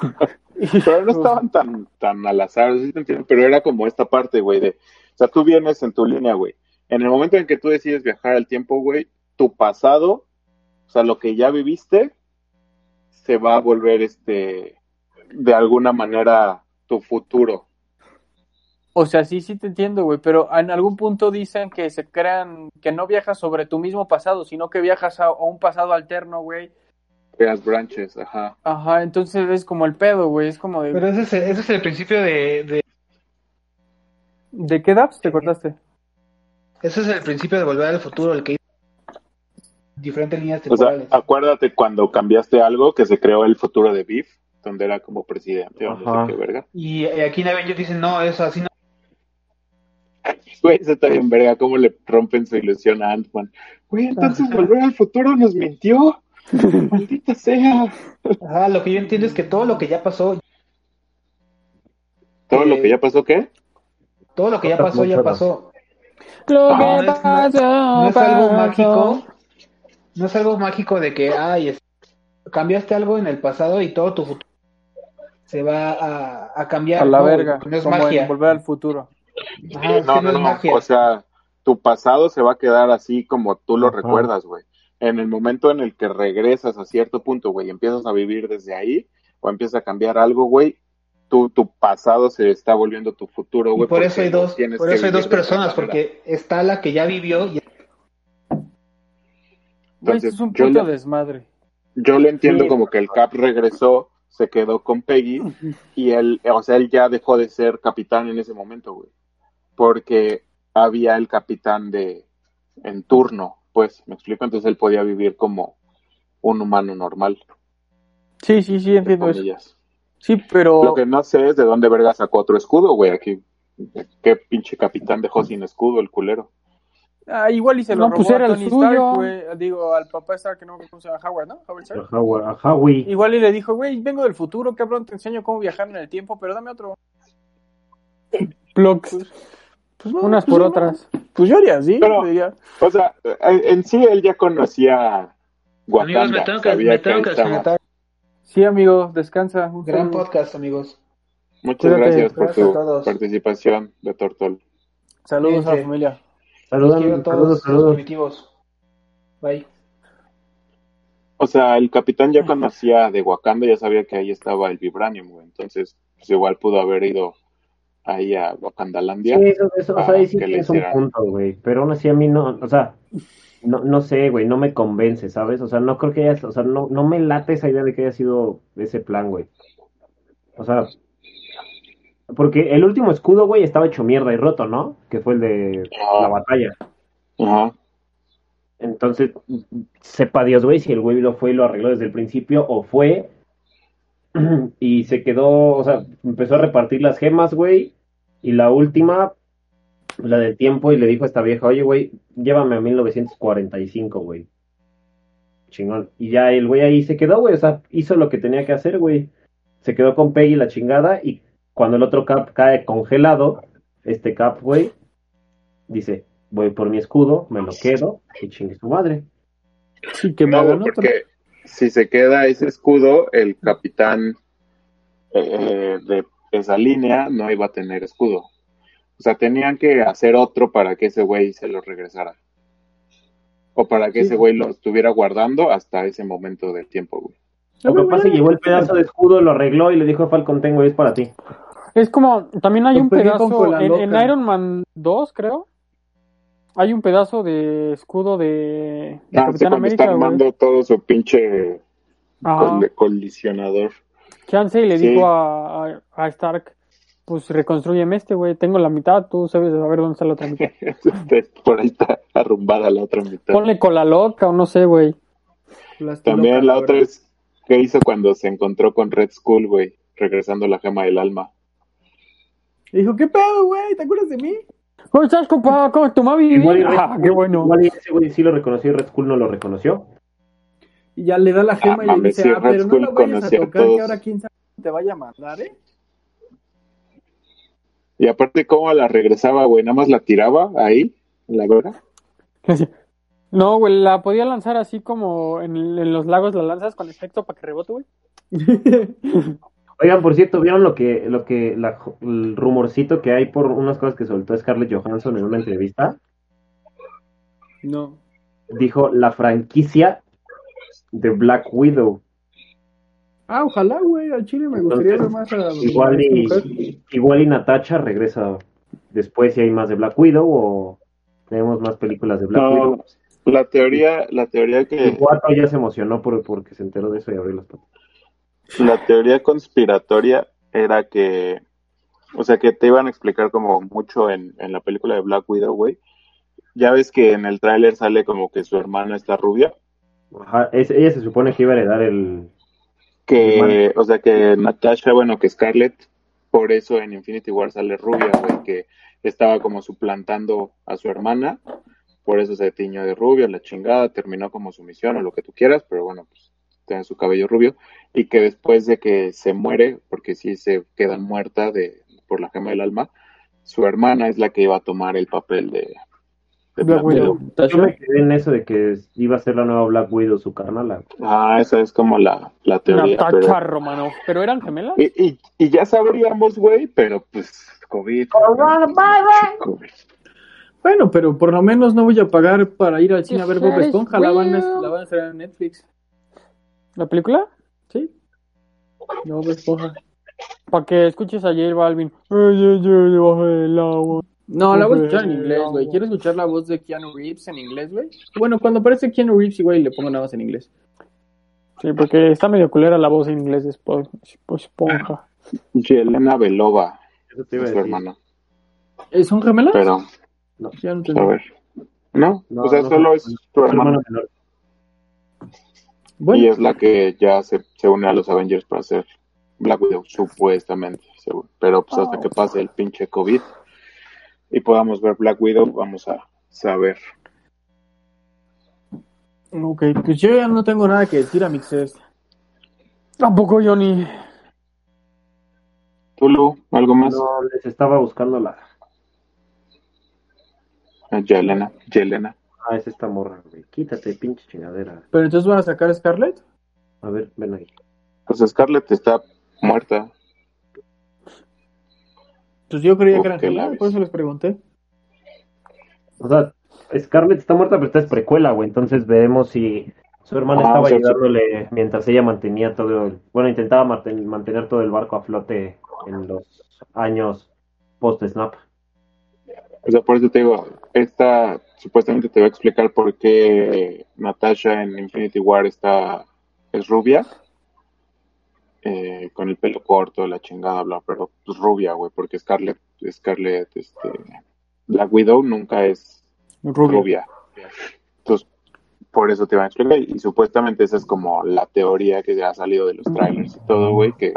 pero no estaban tan, tan al azar, pero era como esta parte, güey, de, o sea, tú vienes en tu línea, güey. En el momento en que tú decides viajar al tiempo, güey, tu pasado, o sea, lo que ya viviste, se va a volver, este, de alguna manera, tu futuro. O sea, sí, sí te entiendo, güey, pero en algún punto dicen que se crean, que no viajas sobre tu mismo pasado, sino que viajas a, un pasado alterno, güey. Creas branches, ajá. Ajá, entonces es como el pedo, güey, es como de... Pero ese es el, ese es el principio de... ¿De, ¿De qué daps te cortaste? Ese es el principio de volver al futuro, el que diferentes líneas temporales. O sea, acuérdate cuando cambiaste algo que se creó el futuro de Biff, donde era como presidente o no sé qué verga. Y aquí en Avengers dicen, no, eso así no Güey, eso está bien verga, cómo le rompen su ilusión a Ant-Man. Güey, entonces volver al futuro nos mintió. Maldita sea. Ajá, lo que yo entiendo es que todo lo que ya pasó. ¿Todo lo que ya pasó qué? Todo lo que ya pasó, ya pasó. Lo que no, pasó, no, es algo mágico. No es algo mágico de que, ay, cambiaste algo en el pasado y todo tu futuro se va a, a cambiar. A la verga. No es magia. volver al futuro no, no, no, o sea, tu pasado se va a quedar así como tú lo recuerdas, güey. En el momento en el que regresas a cierto punto, güey, empiezas a vivir desde ahí o empiezas a cambiar algo, güey, tu, tu pasado se está volviendo tu futuro, güey. Por eso hay dos, por eso hay dos personas, porque está la que ya vivió y... Entonces, es un puto desmadre. Yo lo entiendo como que el Cap regresó, se quedó con Peggy y él, o sea, él ya dejó de ser capitán en ese momento, güey porque había el capitán de en turno, pues, me explico, entonces él podía vivir como un humano normal. Sí, sí, sí, entiendo eso. Sí, pero... Lo que no sé es de dónde verga sacó otro escudo, güey, aquí. ¿Qué pinche capitán dejó sin escudo el culero? Ah, igual y se lo no, pues era el suyo. güey. Digo, al papá Stark, que no cómo se llama, Howard, ¿no? Howard A Howie. Igual y le dijo, güey, vengo del futuro, cabrón, te enseño cómo viajar en el tiempo, pero dame otro. Blocks. Pues unas pues por otras. Pues yo haría así. Pero, O sea, en sí él ya conocía Wakanda. Amigos, me tengo que, me tengo que Sí, amigo, descansa. Un gran podcast, amigos. Muchas gracias por tu participación de Tortol. Saludos a la familia. Saludos, a todos saludos, primitivos. Bye. O sea, el capitán ya conocía de Wakanda, ya sabía que ahí estaba el Vibranium, güey. Entonces, pues igual pudo haber ido ahí a Wakandalandia. Sí, eso, eso o sea, ahí sí es un punto, güey. Pero aún así a mí no, o sea, no, no sé, güey, no me convence, ¿sabes? O sea, no creo que haya, o sea, no, no me late esa idea de que haya sido ese plan, güey. O sea, porque el último escudo, güey, estaba hecho mierda y roto, ¿no? Que fue el de la batalla. Ajá. Entonces, sepa Dios, güey, si el güey lo fue y lo arregló desde el principio o fue y se quedó, o sea, empezó a repartir las gemas, güey, y la última, la del tiempo, y le dijo a esta vieja, oye, güey, llévame a 1945, güey. Chingón. Y ya el güey ahí se quedó, güey, o sea, hizo lo que tenía que hacer, güey. Se quedó con Peggy la chingada, y cuando el otro Cap cae congelado, este Cap, güey, dice, voy por mi escudo, me lo quedo, y chingue su madre. Sí, que me no, porque si se queda ese escudo, el capitán eh, de esa línea no iba a tener escudo. O sea, tenían que hacer otro para que ese güey se lo regresara. o para que ese güey lo estuviera guardando hasta ese momento del tiempo, güey. Lo que pasa llevó el pedazo de escudo, lo arregló y le dijo a Falcon, tengo, es para ti. Es como, también hay un pedazo en, Iron Man 2, creo. Hay un pedazo de escudo de, de ah, Capitán América. Está armando todo su pinche colisionador. Chance y le dijo a, a, Stark, pues reconstruyeme este, güey. Tengo la mitad, tú sabes saber dónde está la otra mitad. Por ahí está arrumbada la otra mitad. Ponle cola loca o no sé, güey. También la otra es ¿Qué hizo cuando se encontró con Red Skull, güey? Regresando la gema del alma. dijo, ¿qué pedo, güey? ¿Te acuerdas de mí? ¿Cómo estás, compa? ¿Cómo tu mami? Ah, qué bueno. Igual ese güey sí lo reconoció y Red Skull no lo reconoció. Y ya le da la gema y le dice, ah, pero no la vayas a tocar, que ahora quién sabe te vaya a mandar, ¿eh? Y aparte, ¿cómo la regresaba, güey? Nada más la tiraba ahí, en la verdad. No, güey, la podía lanzar así como en, los lagos la lanzas con efecto para que rebote, güey. Oigan, por cierto, ¿vieron lo que, lo que, el rumorcito que hay por unas cosas que soltó Scarlett Johansson en una entrevista? No. Dijo la franquicia de Black Widow. Ah, ojalá, güey, al chile me gustaría ver más a... Igual y, igual y Natacha regresa después si hay más de Black Widow o tenemos más películas de Black Widow. La teoría, la teoría que... El cuatro ya se emocionó por, porque se enteró de eso y abrió las patas. La teoría conspiratoria era que, o sea, que te iban a explicar como mucho en, en la película de Black Widow, güey. Ya ves que en el tráiler sale como que su hermana está rubia. Ajá, ella se supone que iba a heredar el... Que, o sea, que Natasha, bueno, que Scarlett, por eso en Infinity War sale rubia, güey, que estaba como suplantando a su hermana por eso se tiñó de rubio, la chingada, terminó como su misión o lo que tú quieras, pero bueno, pues tiene su cabello rubio, y que después de que se muere, porque sí se queda muerta de, por la gema del alma, su hermana es la que iba a tomar el papel de, Black Widow. Yo me quedé en eso de que iba a ser la nueva Black Widow, su carnal. Ah, esa es como la, la teoría. pero... Romano. ¿Pero eran gemelas? Y, y, ya sabríamos, güey, pero pues COVID. COVID. Bueno, pero por lo menos no voy a pagar para ir al cine a ver Bob Esponja. La van, a, la van a hacer en Netflix. ¿La película? Sí. Bob Esponja. Para que escuches a J Balvin. Ay, debajo del agua. No, la voy a escuchar en inglés, güey. Quiero escuchar la voz de Keanu Reeves en inglés, güey. Bueno, cuando aparece Keanu Reeves, igual le pongo nada más en inglés. Sí, porque está medio culera la voz en inglés de Esponja. Yelena Belova. Eso te iba a decir. hermana. ¿Son gemelas? Pero no, ya no A ver. No, o sea, solo es tu hermano. menor. Y es la que ya se, se, une a los Avengers para hacer Black Widow, supuestamente. Pero pues hasta que pase el pinche COVID y podamos ver Black Widow, vamos a saber. Ok, pues yo ya no tengo nada que decir a Mixes. Tampoco Johnny. Tulu, ¿algo más? No, les estaba buscando la Yelena, Yelena. Ah, es esta morra, güey. Quítate, pinche chingadera. ¿Pero entonces van a sacar a Scarlett? A ver, ven ahí. Pues Scarlett está muerta. Pues yo creía que era Angela, por eso les pregunté. O sea, Scarlett está muerta, pero esta es precuela, güey. Entonces veremos si su hermana ah, estaba ayudándole mientras ella mantenía todo el... Bueno, intentaba mantener todo el barco a flote en los años post-snap. O sea, por eso te digo, esta supuestamente te va a explicar por qué Natasha en Infinity War está es rubia, eh, con el pelo corto, la chingada, bla, pero pues rubia, güey, porque Scarlett, Scarlett, este, Black Widow nunca es rubia. Entonces, por eso te va a explicar. Y, supuestamente esa es como la teoría que ya ha salido de los trailers y todo, güey, que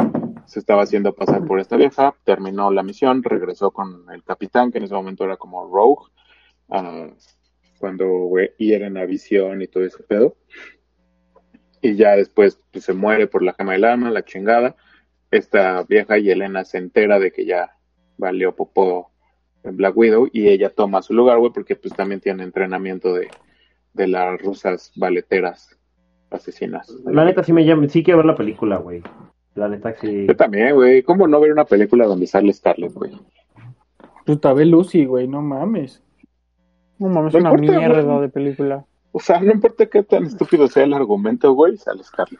se estaba haciendo pasar por esta vieja, terminó la misión, regresó con el capitán, que en ese momento era como Rogue, uh, cuando hieren a visión y todo ese pedo. Y ya después pues, se muere por la cama del alma, la chingada. Esta vieja y Elena se entera de que ya valió popó en Black Widow y ella toma su lugar, güey, porque pues también tiene entrenamiento de, de las rusas baleteras asesinas. La neta sí me llama, sí quiero ver la película, güey. La neta sí. Yo también, güey. ¿Cómo no ver una película donde sale Scarlett, güey? Puta, ve Lucy, güey, no mames. No mames, es una mierda de película. O sea, no importa qué tan estúpido sea el argumento, güey, sale Scarlett.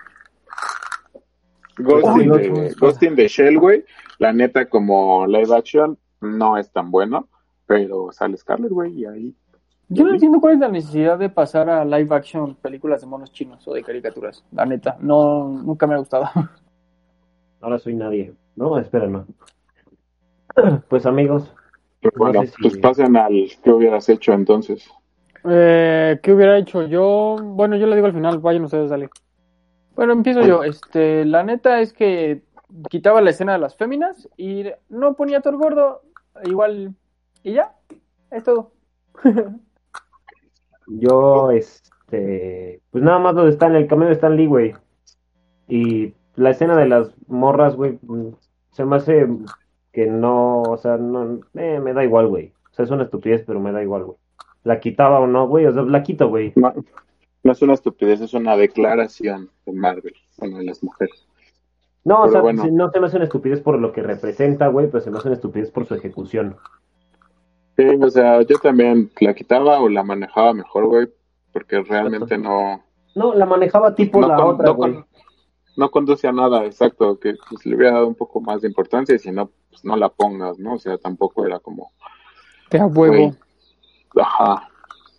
Ghost, in, the, Shell, güey, la neta como live action no es tan bueno, pero sale Scarlett, güey, y ahí... Yo no entiendo cuál es la necesidad de pasar a live action películas de monos chinos o de caricaturas, la neta, no, nunca me ha gustado. Ahora soy nadie. No, espera, no. Pues amigos. Pues bueno, pues pasen al que hubieras hecho entonces. Eh, ¿Qué hubiera hecho yo? Bueno, yo le digo al final, vayan ustedes, dale. Bueno, empiezo yo. Este, la neta es que quitaba la escena de las féminas y no ponía todo el gordo, igual, y ya, es todo. yo, este, pues nada más lo de Stan, el cameo de Stan Lee, güey. Y la escena de las morras, güey, se me hace que no, o sea, no, eh, me da igual, güey. O sea, es una estupidez, pero me da igual, güey. La quitaba o no, güey, o sea, la quito, güey. No, es una estupidez, es una declaración de Marvel, bueno, de las mujeres. No, o sea, no se me hace una estupidez por lo que representa, güey, pero se me hace una estupidez por su ejecución. Sí, o sea, yo también la quitaba o la manejaba mejor, güey, porque realmente no... No, la manejaba tipo la otra, güey no conduce a nada, exacto, que pues, le hubiera dado un poco más de importancia y si no, pues no la pongas, ¿no? O sea, tampoco era como... Te huevo. Ajá,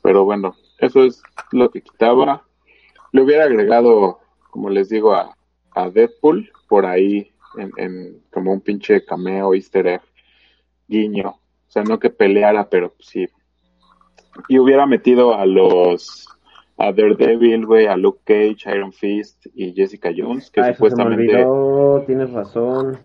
pero bueno, eso es lo que quitaba. Le hubiera agregado, como les digo, a, a Deadpool por ahí en, en como un pinche cameo, easter egg, guiño. O sea, no que peleara, pero sí. Y hubiera metido a los a Daredevil, güey, a Luke Cage, Iron Fist y Jessica Jones, que ah, supuestamente... tienes razón.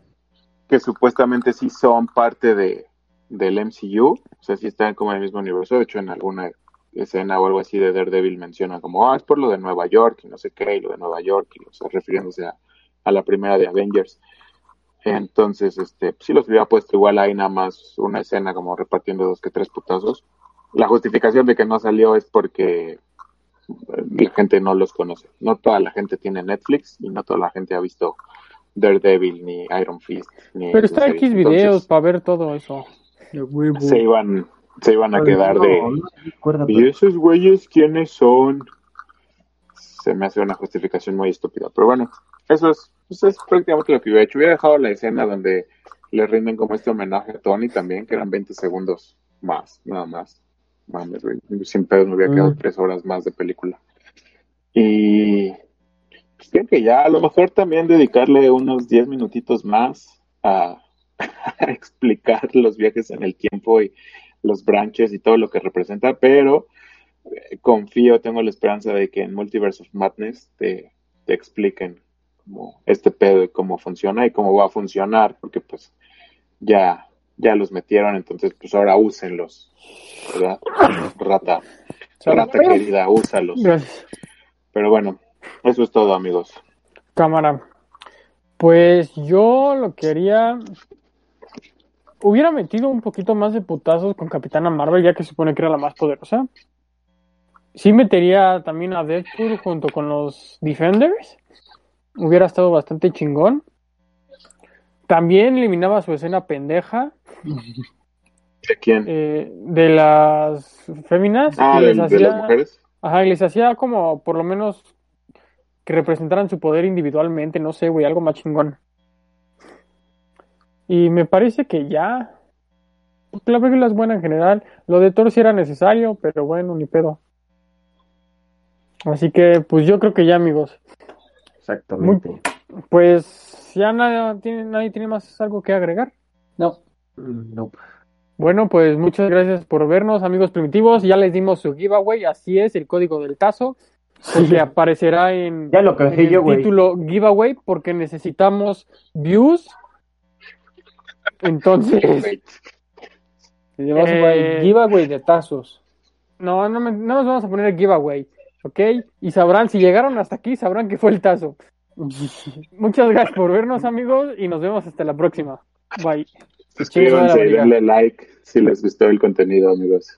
Que supuestamente sí son parte de, del MCU, o sea, sí están como en el mismo universo, de hecho en alguna escena o algo así de Daredevil menciona como, ah, es por lo de Nueva York y no sé qué, y lo de Nueva York, y o sea, refiriéndose a, a la primera de Avengers. Entonces, este, sí los hubiera puesto igual ahí nada más una escena como repartiendo dos que tres putazos. La justificación de que no salió es porque la gente no los conoce. No toda la gente tiene Netflix y no toda la gente ha visto Daredevil ni Iron Fist. Pero está X videos para ver todo eso. Se iban, se iban a quedar de... ¿Y esos güeyes quiénes son? Se me hace una justificación muy estúpida. Pero bueno, eso es, pues es prácticamente lo que hubiera hecho. Hubiera dejado la escena donde le rinden como este homenaje a Tony también, que eran 20 segundos más, nada más mames, güey, sin pedo me hubiera quedado mm. tres horas más de película. Y pues creo que ya a lo mejor también dedicarle unos diez minutitos más a, explicar los viajes en el tiempo y los branches y todo lo que representa, pero eh, confío, tengo la esperanza de que en Multiverse of Madness te, te expliquen como este pedo y cómo funciona y cómo va a funcionar, porque pues ya ya los metieron, entonces pues ahora úsenlos, ¿verdad? Rata, rata querida, úsalos. Pero bueno, eso es todo, amigos. Cámara. Pues yo lo quería. Hubiera metido un poquito más de putazos con Capitana Marvel, ya que se supone que era la más poderosa. Sí metería también a Deadpool junto con los Defenders. Hubiera estado bastante chingón. También eliminaba su escena pendeja. ¿De quién? Eh, de las féminas. Ah, de, las mujeres. Ajá, y les hacía como por lo menos que representaran su poder individualmente, no sé, güey, algo más chingón. Y me parece que ya. La película es buena en general. Lo de Thor sí era necesario, pero bueno, ni pedo. Así que, pues yo creo que ya, amigos. Exactamente. pues ya nadie tiene, nadie tiene más algo que agregar. No. No. Bueno, pues muchas gracias por vernos, amigos primitivos. Ya les dimos su giveaway, así es, el código del tazo. Que aparecerá en, ya lo el título giveaway porque necesitamos views. Entonces. eh, giveaway de tazos. No, no, no nos vamos a poner el giveaway, ¿ok? Y sabrán, si llegaron hasta aquí, sabrán que fue el tazo. Muchas gracias por vernos, amigos, y nos vemos hasta la próxima. Bye. Suscríbanse y denle like si les gustó el contenido, amigos.